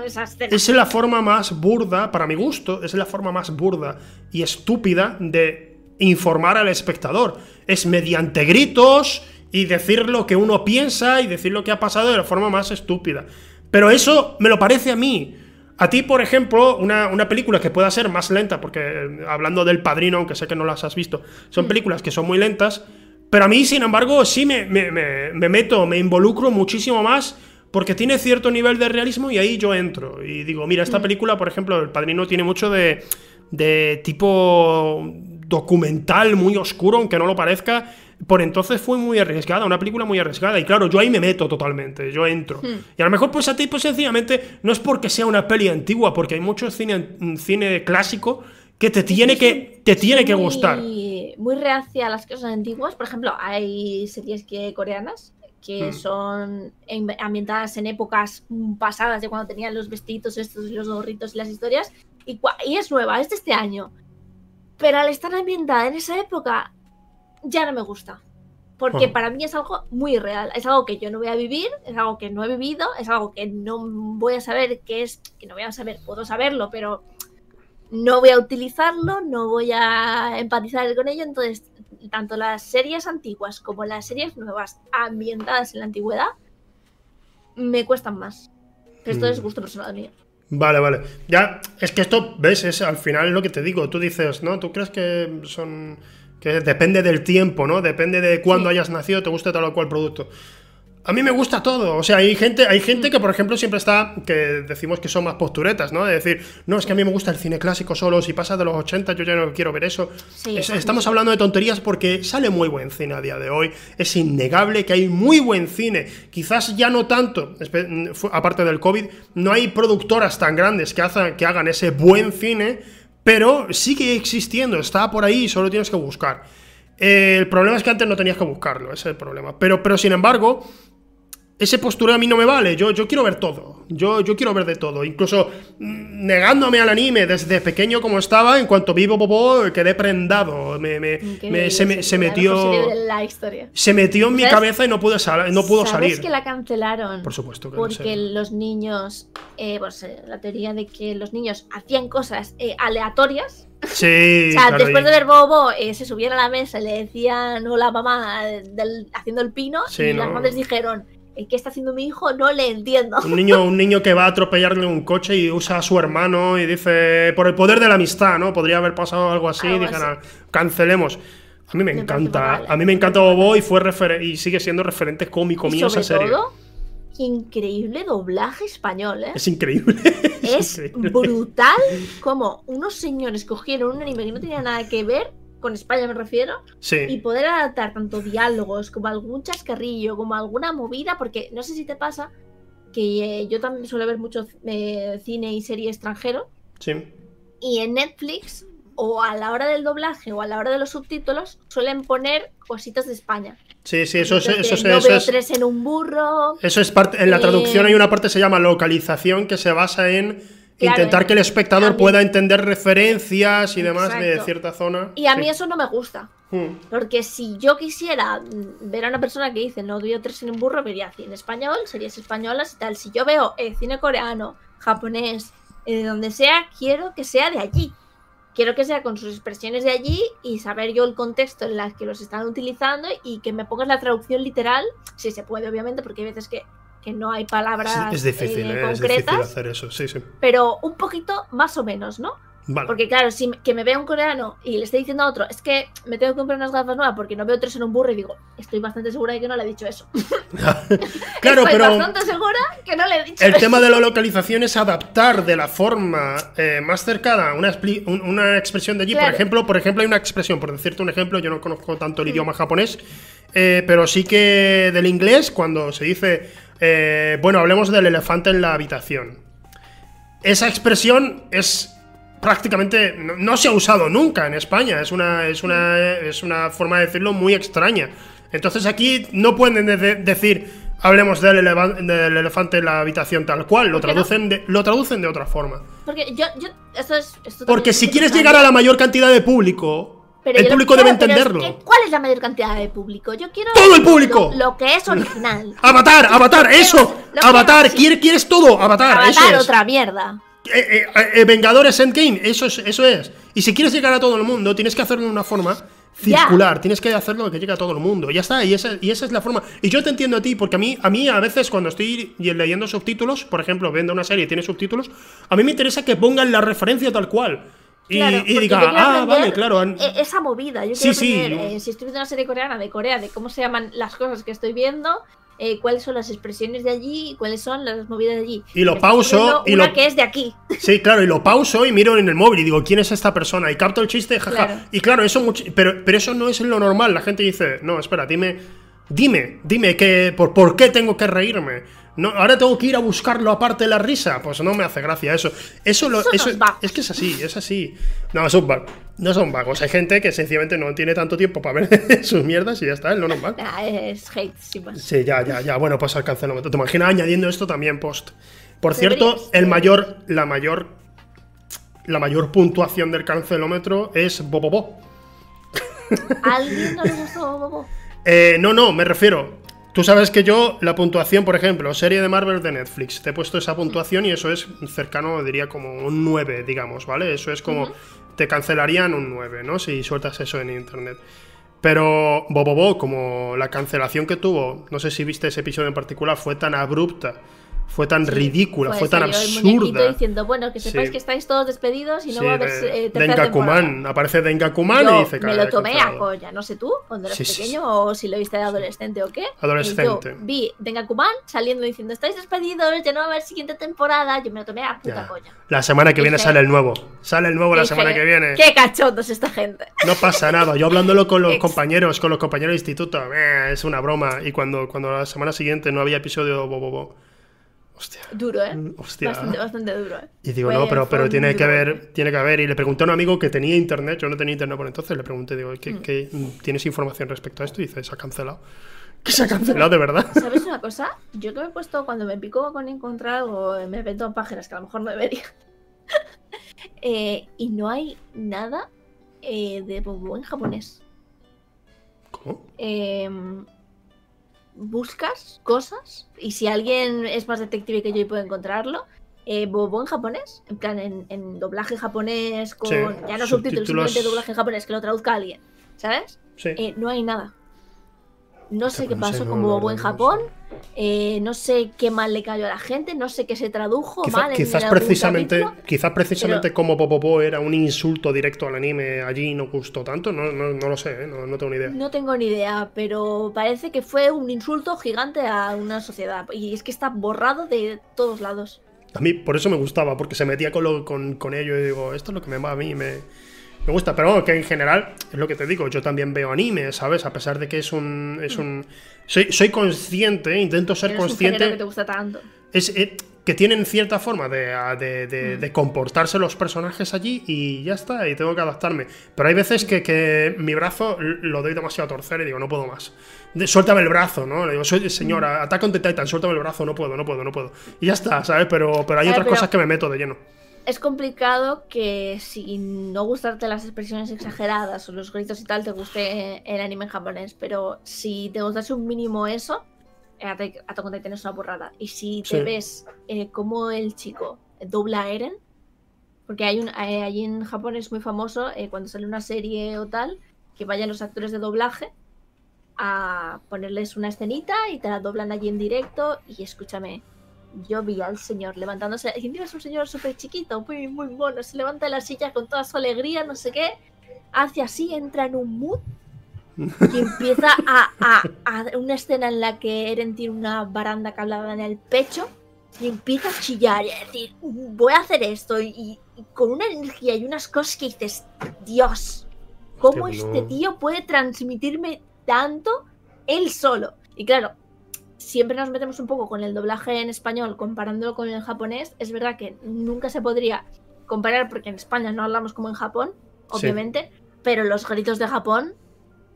es la forma más burda para mi gusto es la forma más burda y estúpida de informar al espectador es mediante gritos y decir lo que uno piensa y decir lo que ha pasado de la forma más estúpida pero eso me lo parece a mí a ti, por ejemplo, una, una película que pueda ser más lenta, porque eh, hablando del padrino, aunque sé que no las has visto, son películas que son muy lentas, pero a mí, sin embargo, sí me, me- me- me meto, me involucro muchísimo más porque tiene cierto nivel de realismo y ahí yo entro. Y digo, mira, esta película, por ejemplo, El Padrino tiene mucho de, de tipo documental muy oscuro, aunque no lo parezca. Por entonces fue muy arriesgada, una película muy arriesgada. Y claro, yo ahí me meto totalmente, yo entro. Y a lo mejor, pues a ti, pues sencillamente, no es porque sea una peli antigua, porque hay mucho cine, cine clásico que te tiene que, te tiene que gustar. Muy reacia a las cosas antiguas. Por ejemplo, hay series que coreanas que Hmm. son en- ambientadas en épocas pasadas de cuando tenían los vestidos estos y los gorritos y las historias. Y, y es nueva, es de este año. Pero al estar ambientada en esa época, ya no me gusta. Porque para mí es algo muy real. Es algo que yo no voy a vivir, es algo que no he vivido, es algo que no voy a saber qué es, que no voy a saber, puedo saberlo, pero no voy a utilizarlo, no voy a empatizar con ello. Entonces, tanto las series antiguas como las series nuevas ambientadas en la antigüedad me cuestan más. Pero esto Mm. es gusto personal mío. Vale, vale. Ya, es que esto, ves, es al final lo que te digo. Tú dices, ¿no? Tú crees que son. Que depende del tiempo, ¿no? Depende de cuándo Sí. hayas nacido, te guste tal o cual producto. A mí me gusta todo. O sea, hay gente, hay gente que, por ejemplo, siempre está. que decimos que son más posturetas, ¿no? De decir, no, es que a mí me gusta el cine clásico solo. Si pasa de los 80, yo ya no quiero ver eso. Sí, Es- eso estamos hablando de tonterías porque sale muy buen cine a día de hoy. Es innegable que hay muy buen cine. Quizás ya no tanto, aparte del COVID, no hay productoras tan grandes que, hagan- que hagan ese buen cine, pero sigue existiendo, está por ahí, solo tienes que buscar. Eh, el problema es que antes no tenías que buscarlo, ese es el problema. Pero, pero sin embargo, ese postureo a mí no me vale. Yo, yo quiero ver todo. Yo, yo quiero ver de todo. Incluso mm, negándome al anime desde pequeño como estaba, en cuanto vi Bobo quedé prendado. Me, me- me- se, me, se metió. la historia. Se metió en mi ¿Sabes? cabeza y no, pude sal- no pudo ¿Sabes salir. que la cancelaron? Por supuesto que Porque sé. los niños, eh, pues eh, la teoría de que los niños hacían cosas eh, aleatorias. Sí, o sea, claro, después de ver Bobo, eh, se subían a la mesa y le decían hola mamá del- haciendo el pino Sí, y las no. madres dijeron, "Eh, ¿qué está haciendo mi hijo? No le entiendo. Un niño, un niño que va a atropellarle un coche y usa a su hermano y dice, por el poder de la amistad, ¿no? Podría haber pasado algo así y dijeron, cancelemos. A mí me, Me encanta, a mí me encanta Bobo y fue refer- y sigue siendo referente cómico mío esa serie. todo, increíble doblaje español, ¿eh? Es increíble. Es increíble. brutal como unos señores cogieron un anime que no tenía nada que ver, con España me refiero, y Sí, poder adaptar tanto diálogos como algún chascarrillo, como alguna movida, porque no sé si te pasa que eh, yo también suelo ver mucho eh, cine y serie extranjero, sí. y en Netflix, o a la hora del doblaje o a la hora de los subtítulos, suelen poner cositas de España. Sí, sí, eso es, Entonces, eso es, no eso veo es- tres en un burro. eso es parte, en la Eh, traducción hay una parte que se llama localización que se basa en Claro, intentar en- que el espectador mí- pueda entender referencias y demás de Exacto. cierta zona. Y a mí Sí. eso no me gusta. Hmm. Porque si yo quisiera ver a una persona que dice no veo tres en un burro, vería cine español, series españolas y tal. Si yo veo eh, cine coreano, japonés, eh, de donde sea, quiero que sea de allí. Quiero que sea con sus expresiones de allí y saber yo el contexto en el que los están utilizando y que me pongas la traducción literal, si se puede, obviamente, porque hay veces que, que no hay palabras Es, difícil, eh, eh, es difícil concretas, hacer eso, sí, sí. pero un poquito más o menos, ¿no? Vale. Porque claro, si que me vea un coreano y le esté diciendo a otro, es que me tengo que comprar unas gafas nuevas porque no veo tres en un burro y digo, estoy bastante segura de que no le he dicho eso. claro, estoy pero bastante segura que no le he dicho el eso. tema de la localización es adaptar de la forma eh, más cercana una, una expresión de allí. Por ejemplo, por ejemplo, hay una expresión, por decirte un ejemplo, yo no conozco tanto el idioma japonés, eh, pero sí que del inglés, cuando se dice, eh, bueno, hablemos del elefante en la habitación. Esa expresión es prácticamente no, no se ha usado nunca en España. Es una, es una, es una forma de decirlo muy extraña. Entonces aquí no pueden de- de- decir hablemos del, elefante en la habitación tal cual. Lo traducen, de, lo traducen de otra forma. Porque yo, yo, esto es... esto Porque si es quieres llegar a la mayor cantidad de público, pero el público debe es entenderlo. que, ¿Cuál es la mayor cantidad de público? Yo quiero... ¡Todo el público! Lo, lo que es original. Avatar, Avatar, eso. quiero Avatar. ¿quieres, quieres todo. Avatar, eso Avatar, es. otra mierda. Eh, eh, eh, Vengadores Endgame, eso es, eso es. Y si quieres llegar a todo el mundo, tienes que hacerlo de una forma circular, tienes que hacerlo que llegue a todo el mundo. Ya está, y esa, y esa es la forma. Y yo te entiendo a ti, porque a mí, a mí a veces cuando estoy leyendo subtítulos, por ejemplo, viendo una serie y tiene subtítulos, a mí me interesa que pongan la referencia tal cual. Y, Claro, y porque diga, ah, vale, claro. han- e- Esa movida. Yo Sí, quiero sí, aprender, eh, si estoy viendo una serie coreana de Corea, de cómo se llaman las cosas que estoy viendo, eh, cuáles son las expresiones de allí cuáles son las movidas de allí. Y lo pauso, y una lo- que es de aquí. Sí, claro, y lo pauso y miro en el móvil y digo, ¿quién es esta persona? Y capto el chiste, jaja. Claro. Y claro, eso much- pero, pero eso no es lo normal. La gente dice, no, espera, dime, dime, dime que, por, por qué tengo que reírme. No, ahora tengo que ir a buscarlo aparte de la risa. Pues no me hace gracia eso. Eso, lo, eso es que es así, es así. No, son vagos. No son vagos. Hay gente que sencillamente no tiene tanto tiempo para ver sus mierdas y ya está, es lo normal. Nah, es hate, más. Sí, ya, ya, ya. Bueno, pues al cancelómetro. ¿Te imaginas añadiendo esto también post? Por cierto, el mayor, la mayor, la mayor puntuación del cancelómetro es Bobobo. ¿A alguien no le gustó Bobo? Eh, no, no, me refiero. Tú sabes que yo, la puntuación, por ejemplo, serie de Marvel de Netflix, te he puesto esa puntuación y eso es cercano, diría, como un 9, digamos, ¿vale? Eso es como. Te cancelarían un 9, ¿no? Si sueltas eso en internet. Pero Bobobo, como la cancelación que tuvo, no sé si viste ese episodio en particular, fue tan abrupta fue tan Sí, ridícula, pues fue tan absurda. diciendo, bueno, que sepáis Sí. que estáis todos despedidos y no Sí, va a haber eh, Dengakuman. temporada. Aparece Dengakuman Yo y dice me lo tomé a colla, no sé tú, cuando eras pequeño o si lo viste de adolescente o qué. Adolescente. Yo vi Dengakuman saliendo diciendo, estáis despedidos, ya no va a haber siguiente temporada. Yo me lo tomé a puta Ya. colla. La semana que viene sale el nuevo. Sale el nuevo la semana que viene. Qué cachondos esta gente. No pasa nada. Yo hablándolo con los compañeros, con los compañeros de instituto, eh, es una broma. Y cuando, cuando la semana siguiente no había episodio, bo, bo, bo. Hostia. Duro, ¿eh? Hostia. Bastante, bastante duro, ¿eh? Y digo, no, pero, pero tiene que duro haber, tiene que haber. Y le pregunté a un amigo que tenía internet, yo no tenía internet por entonces, le pregunté, digo, Mm. ¿qué, qué- ¿tienes información respecto a esto? Y dice, se ha cancelado. Que se ha cancelado de verdad. ¿Sabes una cosa? Yo que me he puesto, cuando me pico con encontrar algo, me meto en páginas que a lo mejor no debería. Eh, y no hay nada eh, de bobo en japonés. ¿Cómo? Em, buscas cosas y si alguien es más detective que yo y puede encontrarlo, eh, bobo en japonés, en plan en, en doblaje japonés con Sí, ya no subtítulos, simplemente doblaje en japonés que lo traduzca alguien, ¿sabes? Sí. Eh, no hay nada. No sé qué pasó con la Bobo en Japón, eh, no sé qué mal le cayó a la gente, no sé qué se tradujo Quizá- mal en quizás precisamente, capítulo. quizás precisamente pero- como Popopo era un insulto directo al anime, allí no gustó tanto, no, no, no lo sé, ¿eh? no, no tengo ni idea. No tengo ni idea, pero parece que fue un insulto gigante a una sociedad. Y es que está borrado de todos lados. A mí por eso me gustaba, porque se metía con, lo- con, con ello y digo, esto es lo que me va a mí, me, me gusta. Pero bueno, que en general, es lo que te digo, yo también veo anime, ¿sabes? A pesar de que es un... Es un soy, soy consciente, intento ser Pero es un consciente... que te gusta tanto. es, eh, que tienen cierta forma de, de- de- de comportarse los personajes allí y ya está, y tengo que adaptarme. Pero hay veces que, que mi brazo lo doy demasiado a torcer y digo, no puedo más. Suéltame el brazo, ¿no? Le digo, soy señora, Attack on the Titan, suéltame el brazo, no puedo, no puedo, no puedo. Y ya está, ¿sabes? Pero, pero hay otras pero- cosas que me meto de lleno. Es complicado que si no gustarte las expresiones exageradas o los gritos y tal, te guste el anime en japonés. Pero si te gustase un mínimo eso, eh, Attack Attack on Titan es una borrada. Y si te Sí. ves eh, como el chico dobla a Eren, porque hay un, eh, allí en Japón es muy famoso eh, cuando sale una serie o tal, que vayan los actores de doblaje a ponerles una escenita y te la doblan allí en directo. Y escúchame, yo vi al señor levantándose. Y encima es un señor súper chiquito, muy, muy mono. Se levanta de la silla con toda su alegría, no sé qué. Hace así, entra en un mood y empieza a, a- a una escena en la que Eren tiene una baranda cablada en el pecho y empieza a chillar y a decir, voy a hacer esto. Y, y con una energía y unas cosas que dices, Dios, ¿cómo este tío puede transmitirme tanto él solo? Y claro, siempre nos metemos un poco con el doblaje en español comparándolo con el japonés. Es verdad que nunca se podría comparar porque en España no hablamos como en Japón, Sí. obviamente, pero los gritos de Japón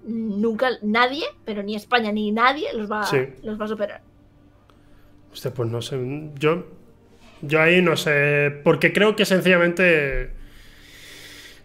nunca nadie, pero ni España ni nadie los va, Sí. los va a superar. Hostia, pues no sé. Yo, yo ahí no sé. Porque creo que sencillamente.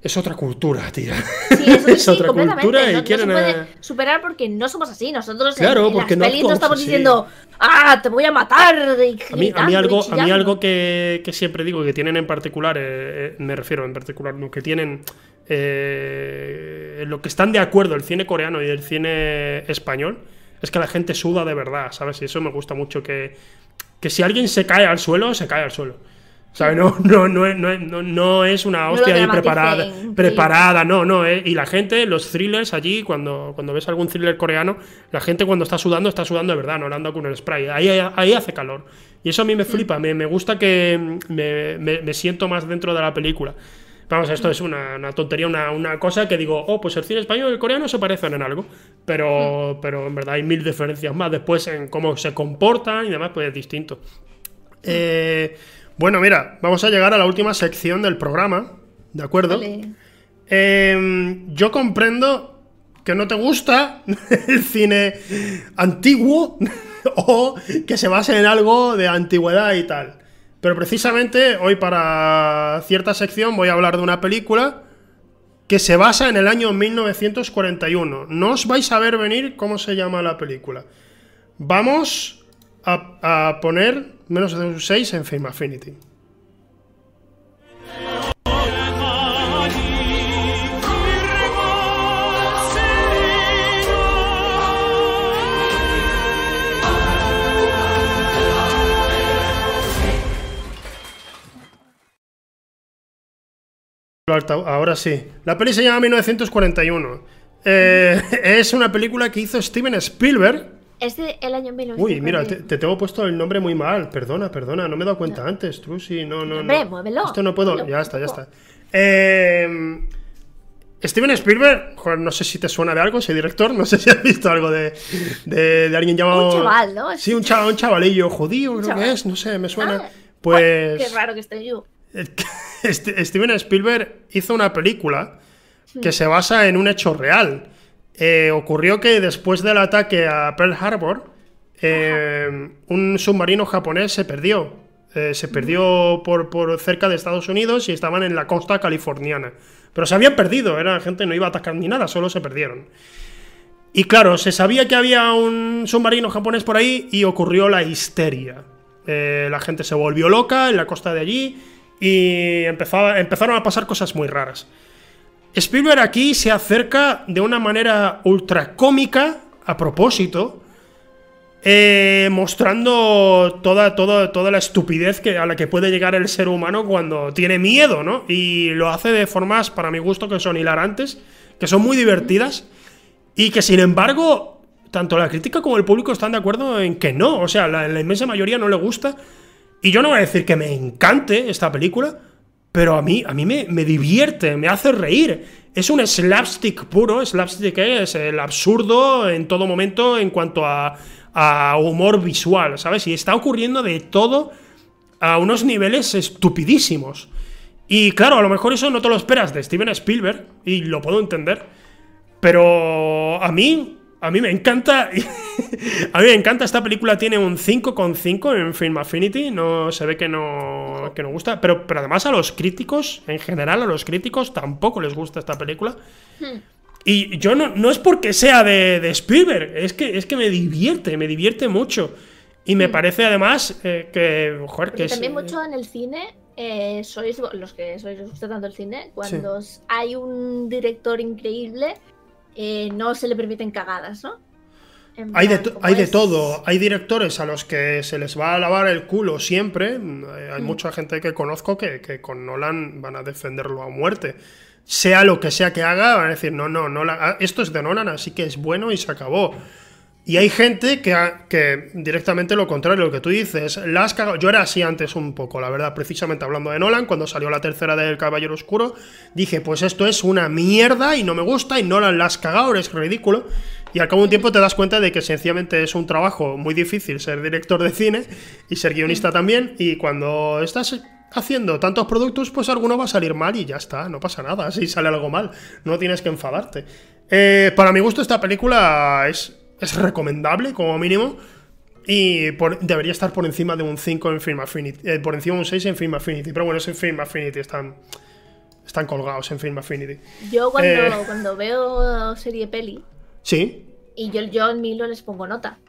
Es otra cultura, tía. Sí, eso Es sí, otra cultura y no, no quieren, se puede superar porque no somos así. Nosotros en- Claro, en, porque no pelis no estamos así. diciendo, ¡ah, te voy a matar! y A mí, a mí y algo, a mí algo que, que siempre digo que tienen en particular, eh, eh, me refiero en particular, no, que tienen eh, en lo que están de acuerdo el cine coreano y el cine español, es que la gente suda de verdad, ¿sabes? Y eso me gusta mucho, que, que si alguien se cae al suelo, se cae al suelo. ¿Sabes? No, no, no, no, no, es una hostia ahí preparada, preparada, no, no. eh, y la gente, los thrillers allí, cuando, cuando ves algún thriller coreano, la gente cuando está sudando, está sudando de verdad, no le anda con el spray. Ahí, ahí, hace calor. Y eso a mí me flipa, me, me gusta que me, me- me siento más dentro de la película. Vamos, esto es una, una tontería, una, una cosa que digo, oh, pues el cine español y el coreano se parecen en algo, pero, pero en verdad hay mil diferencias más. Después en cómo se comportan y demás, pues es distinto. Eh, bueno, mira, vamos a llegar a la última sección del programa, ¿de acuerdo? Vale. Eh, yo comprendo que no te gusta el cine antiguo o que se base en algo de antigüedad y tal. Pero precisamente hoy para cierta sección voy a hablar de una película que se basa en el año 1941. No os vais a ver venir cómo se llama la película. Vamos a, poner menos de un 6 en Fame Affinity. Ahora sí. La peli se llama 1941. Eh, es una película que hizo Steven Spielberg es de el año 1941. Uy, mira, te, te tengo puesto el nombre muy mal. Perdona, perdona. No me he dado cuenta antes, Trusi. No, no, Hombre, no. muévelo. Esto no puedo. Muévelo. Ya está, ya está. Eh, Steven Spielberg, joder, no sé si te suena de algo, ese director, no sé si has visto algo de, de, de alguien llamado... Un chaval, ¿no? Sí, un, chaval, un chavalillo judío, creo chaval. que es, no sé, me suena. Ah, pues... Qué raro que esté yo. Este- Steven Spielberg hizo una película que se basa en un hecho real. Eh, ocurrió que después del ataque a Pearl Harbor, eh, un submarino japonés se perdió. Eh, se perdió por, por cerca de Estados Unidos y estaban en la costa californiana. Pero se habían perdido, era gente no iba a atacar ni nada, solo se perdieron. Y claro, se sabía que había un submarino japonés por ahí y ocurrió la histeria. Eh, la gente se volvió loca en la costa de allí y empezaba- empezaron a pasar cosas muy raras. Spielberg aquí se acerca de una manera ultra cómica, a propósito, eh, mostrando toda, toda, toda la estupidez que, a la que puede llegar el ser humano cuando tiene miedo, ¿no? Y lo hace de formas, para mi gusto, que son hilarantes, que son muy divertidas, y que sin embargo, tanto la crítica como el público están de acuerdo en que no, o sea, la, la inmensa mayoría no le gusta. Y yo no voy a decir que me encante esta película, pero a mí, a mí me, me divierte, me hace reír. Es un slapstick puro, slapstick es el absurdo en todo momento en cuanto a, a humor visual, ¿sabes? Y está ocurriendo de todo a unos niveles estupidísimos. Y claro, a lo mejor eso no te lo esperas de Steven Spielberg, y lo puedo entender, pero a mí, a mí me encanta. a mí me encanta. Esta película tiene un 5,5 en Film Affinity. No se ve que no, que no gusta. Pero, pero además a los críticos, en general a los críticos, tampoco les gusta esta película. Y yo no, no es porque sea de, de Spielberg, es que, es que me divierte, me divierte mucho. Y me parece además eh, que, joder, que Porque también mucho en el cine eh, sois los que sois os gusta tanto el cine, cuando hay un director increíble, eh, no se le permiten cagadas, ¿no? Hay de, hay de todo. Hay directores a los que se les va a lavar el culo siempre. Eh, Hay mucha gente que conozco que, que con Nolan van a defenderlo a muerte. Sea lo que sea que haga, van a decir, no, no, no esto es de Nolan, así que es bueno y se acabó. Y hay gente que, que directamente lo contrario, lo que tú dices, la has cagado. Yo era así antes un poco, la verdad, precisamente hablando de Nolan, cuando salió la tercera del Caballero Oscuro, dije, pues esto es una mierda y no me gusta y Nolan la has cagado, eres ridículo. Y al cabo de un tiempo te das cuenta de que sencillamente es un trabajo muy difícil ser director de cine y ser guionista también. Y cuando estás haciendo tantos productos, pues alguno va a salir mal y ya está, no pasa nada. Si sale algo mal, no tienes que enfadarte. Eh, para mi gusto, esta película es, es recomendable, como mínimo. Y por- debería estar por encima de un 5 en Film Affinity. eh, por encima de un 6 en Film Affinity. Pero bueno, es en Film Affinity. Están, están colgados en Film Affinity. Yo cuando, Eh. cuando veo serie peli, Sí, y yo, yo en Milo les pongo nota.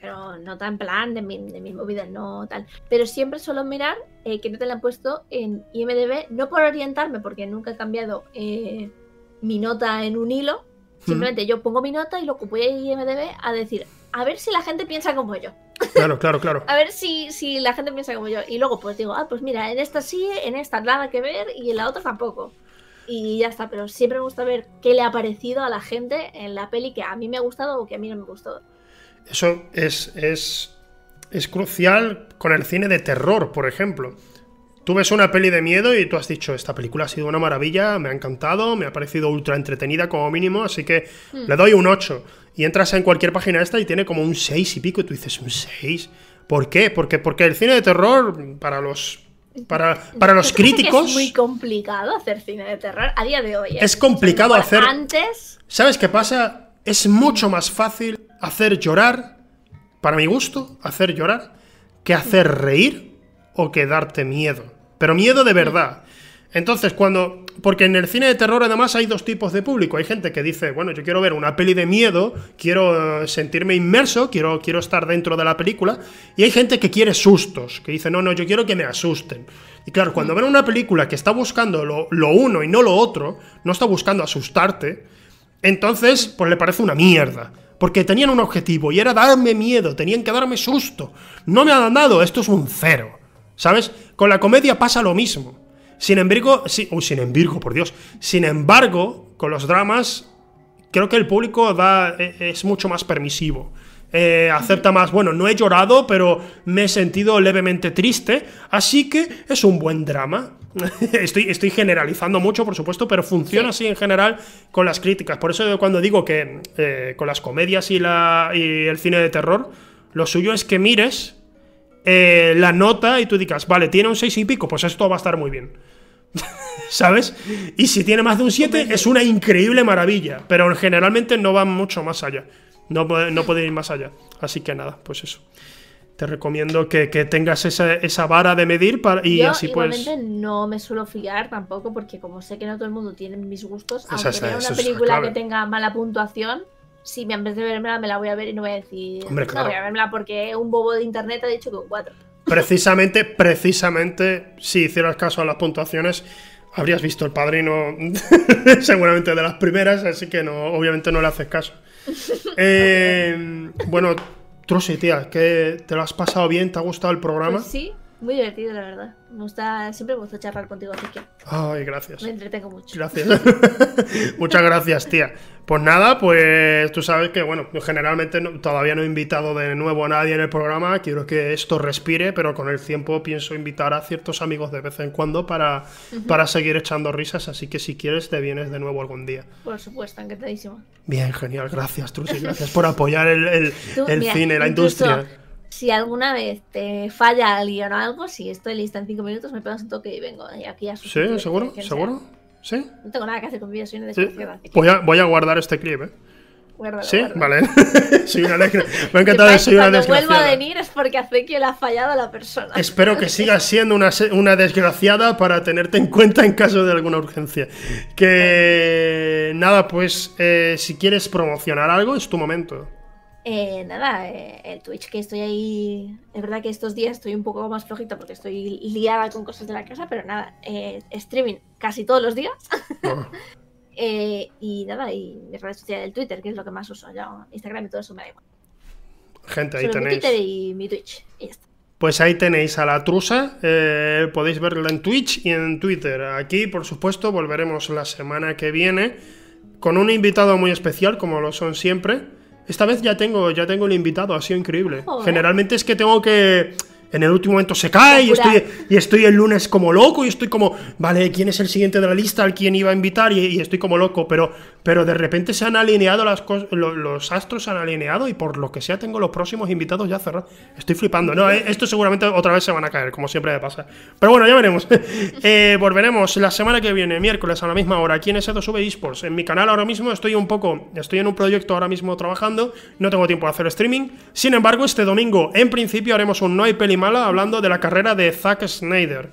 Pero nota en plan de mi, de mi movida, no tal. Pero siempre suelo mirar eh, que no te la han puesto en IMDB, no por orientarme, porque nunca he cambiado mi nota en un hilo. Simplemente yo pongo mi nota y lo que voy a IMDB a decir, a ver si la gente piensa como yo. claro, claro, claro. A ver si, si la gente piensa como yo. Y luego pues digo, ah, pues mira, en esta sí, en esta nada que ver y en la otra tampoco. Y ya está, pero siempre me gusta ver qué le ha parecido a la gente en la peli que a mí me ha gustado o que a mí no me gustó. Eso es, es, es crucial con el cine de terror, por ejemplo. Tú ves una peli de miedo y tú has dicho, esta película ha sido una maravilla, me ha encantado, me ha parecido ultra entretenida como mínimo, así que le doy un 8. Y entras en cualquier página esta y tiene como un 6 y pico y tú dices, ¿un 6? ¿Por qué? Porque, porque el cine de terror, para los, para, para los ¿Tú crees que críticos... Es muy complicado hacer cine de terror a día de hoy. ¿eh? Es complicado hacer- Antes, ¿Sabes qué pasa? Es mucho más fácil hacer llorar, para mi gusto, hacer llorar, que hacer reír o que darte miedo. Pero miedo de verdad. Entonces, cuando. Porque en el cine de terror, además, hay dos tipos de público. Hay gente que dice, bueno, yo quiero ver una peli de miedo, quiero eh, sentirme inmerso, quiero, quiero estar dentro de la película. Y hay gente que quiere sustos, que dice, no, no, yo quiero que me asusten. Y claro, cuando ven una película que está buscando lo, lo uno y no lo otro, no está buscando asustarte, entonces, pues le parece una mierda. Porque tenían un objetivo y era darme miedo, tenían que darme susto. No me han dado, esto es un cero. ¿Sabes? Con la comedia pasa lo mismo. Sin embargo, sí, uy, sin embargo, por Dios. Sin embargo, con los dramas, creo que el público da, e- es mucho más permisivo. Eh, acepta más, bueno, no he llorado, pero me he sentido levemente triste, así que es un buen drama. estoy, estoy generalizando mucho, por supuesto, pero funciona así en general con las críticas. Por eso cuando digo que eh, con las comedias y, la, y el cine de terror, lo suyo es que mires eh, la nota y tú digas, vale, tiene un 6 y pico, pues esto va a estar muy bien. ¿Sabes? Y si tiene más de un 7, es una increíble maravilla. Pero generalmente no va mucho más allá. No, puede- no puede ir más allá. Así que nada, pues eso. Te recomiendo que, que tengas esa, esa vara de medir para, y Yo así pues. no me suelo fiar tampoco porque como sé que no todo el mundo tiene mis gustos, Esa aunque vea esa una película que tenga mala puntuación, si me en vez de vermela me la voy a ver y no voy a decir, Hombre, claro. no voy a vermela porque un bobo de internet ha dicho que un 4. Precisamente, precisamente, si hicieras caso a las puntuaciones, habrías visto el padrino seguramente de las primeras, así que no, obviamente no le haces caso. Eh, bueno, Trusi, tía, que te lo has pasado bien, ¿te ha gustado el programa? Pues sí, muy divertido la verdad. Me gusta, siempre me gusta charlar contigo, así que Ay, gracias. me entretengo mucho. Gracias. Muchas gracias, tía. Pues nada, pues tú sabes que, bueno, generalmente no- todavía no he invitado de nuevo a nadie en el programa. Quiero que esto respire, pero con el tiempo pienso invitar a ciertos amigos de vez en cuando para, para seguir echando risas. Así que si quieres, te vienes de nuevo algún día. Por supuesto, encantadísimo. Bien, genial. Gracias, Trusi. Gracias por apoyar el, el- Tú, el mira, cine, la incluso industria. Si alguna vez te falla alguien o algo, si estoy lista en 5 minutos, me pegas un toque y vengo. Y aquí a ¿Sí? ¿Seguro? quien sea. ¿Seguro? ¿Sí? No tengo nada que hacer con vida, soy una Sí. desgraciada. que Voy a, voy a guardar este clip, ¿eh? guárdalo, Sí, guárdalo. vale. soy una desgra- Me ha encantado, soy una Cuando desgraciada. vuelva a venir es porque hace que le ha fallado a la persona. Espero que sigas siendo una, una desgraciada para tenerte en cuenta en caso de alguna urgencia. Que nada, pues eh, si quieres promocionar algo, es tu momento. Eh, nada, eh, el Twitch que estoy ahí. Es verdad que estos días estoy un poco más flojita porque estoy liada con cosas de la casa, pero nada, eh, streaming casi todos los días. Oh, Eh, y nada, y mis redes sociales, el Twitter, que es lo que más uso. Ya, Instagram y todo eso me da igual. gente, ahí Solo mi tenéis. Twitter y mi Twitch. Y ya está. Pues ahí tenéis a la trusa. eh, podéis verla en Twitch y en Twitter. Aquí, por supuesto, volveremos la semana que viene con un invitado muy especial, como lo son siempre. Esta vez ya tengo, ya tengo el invitado, ha sido increíble. Joder. Generalmente es que tengo que. En el último momento se cae y estoy, y estoy el lunes como loco y estoy como, vale, ¿quién es el siguiente de la lista al quien iba a invitar? Y, y estoy como loco, pero, pero de repente se han alineado las cos- lo- los astros se han alineado y por lo que sea tengo los próximos invitados ya cerrados. Estoy flipando. No, eh, esto seguramente otra vez se van a caer, como siempre me pasa. Pero bueno, ya veremos. Eh, volveremos la semana que viene, miércoles a la misma hora, aquí en S2V Esports. En mi canal ahora mismo estoy un poco, estoy en un proyecto ahora mismo trabajando, no tengo tiempo de hacer streaming. Sin embargo, este domingo, en principio, haremos un No hay peli hablando de la carrera de Zack Snyder.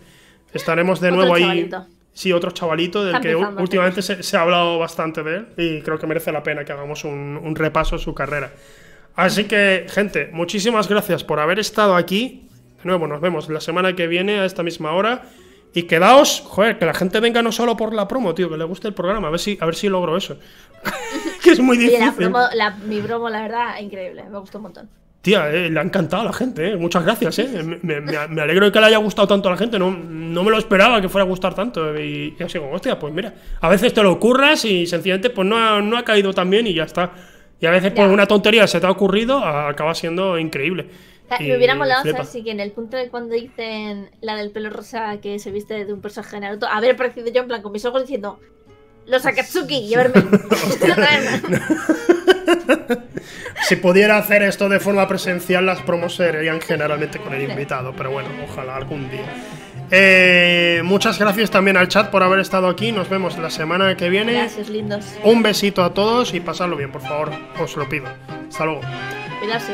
Estaremos de Otro nuevo ahí. chavalito. Sí, otro chavalito del Está que últimamente se, se ha hablado bastante de él y creo que merece la pena que hagamos un, un repaso a su carrera. Así que, gente, muchísimas gracias por haber estado aquí. De nuevo, nos vemos la semana que viene a esta misma hora. Y quedaos, joder, que la gente venga no solo por la promo, tío, que le guste el programa, a ver si, a ver si logro eso. que es muy Oye, la difícil. promo- la- mi bromo, la verdad, increíble. Me gustó un montón. Tía, eh, le ha encantado a la gente, eh. muchas gracias. Eh. Me, me- me- me alegro de que le haya gustado tanto a la gente, no, no me lo esperaba que fuera a gustar tanto. Y, y así como, hostia, pues mira, a veces te lo ocurras y sencillamente pues no ha, no ha caído tan bien y ya está. Y a veces por Ya. una tontería se te ha ocurrido, acaba siendo increíble. O sea, Y me hubiera molado flipa. saber si que en el punto de cuando dicen la del pelo rosa que se viste de un personaje de Naruto, haber aparecido yo en plan con mis ojos diciendo los Akatsuki y verme. Si pudiera hacer esto de forma presencial, las promos serían generalmente con el invitado, pero bueno, ojalá algún día. Eh, muchas gracias también al chat por haber estado aquí. Nos vemos la semana que viene. Gracias, lindos. Un besito a todos y pasadlo bien, por favor. Os lo pido. Hasta luego. Cuidarse.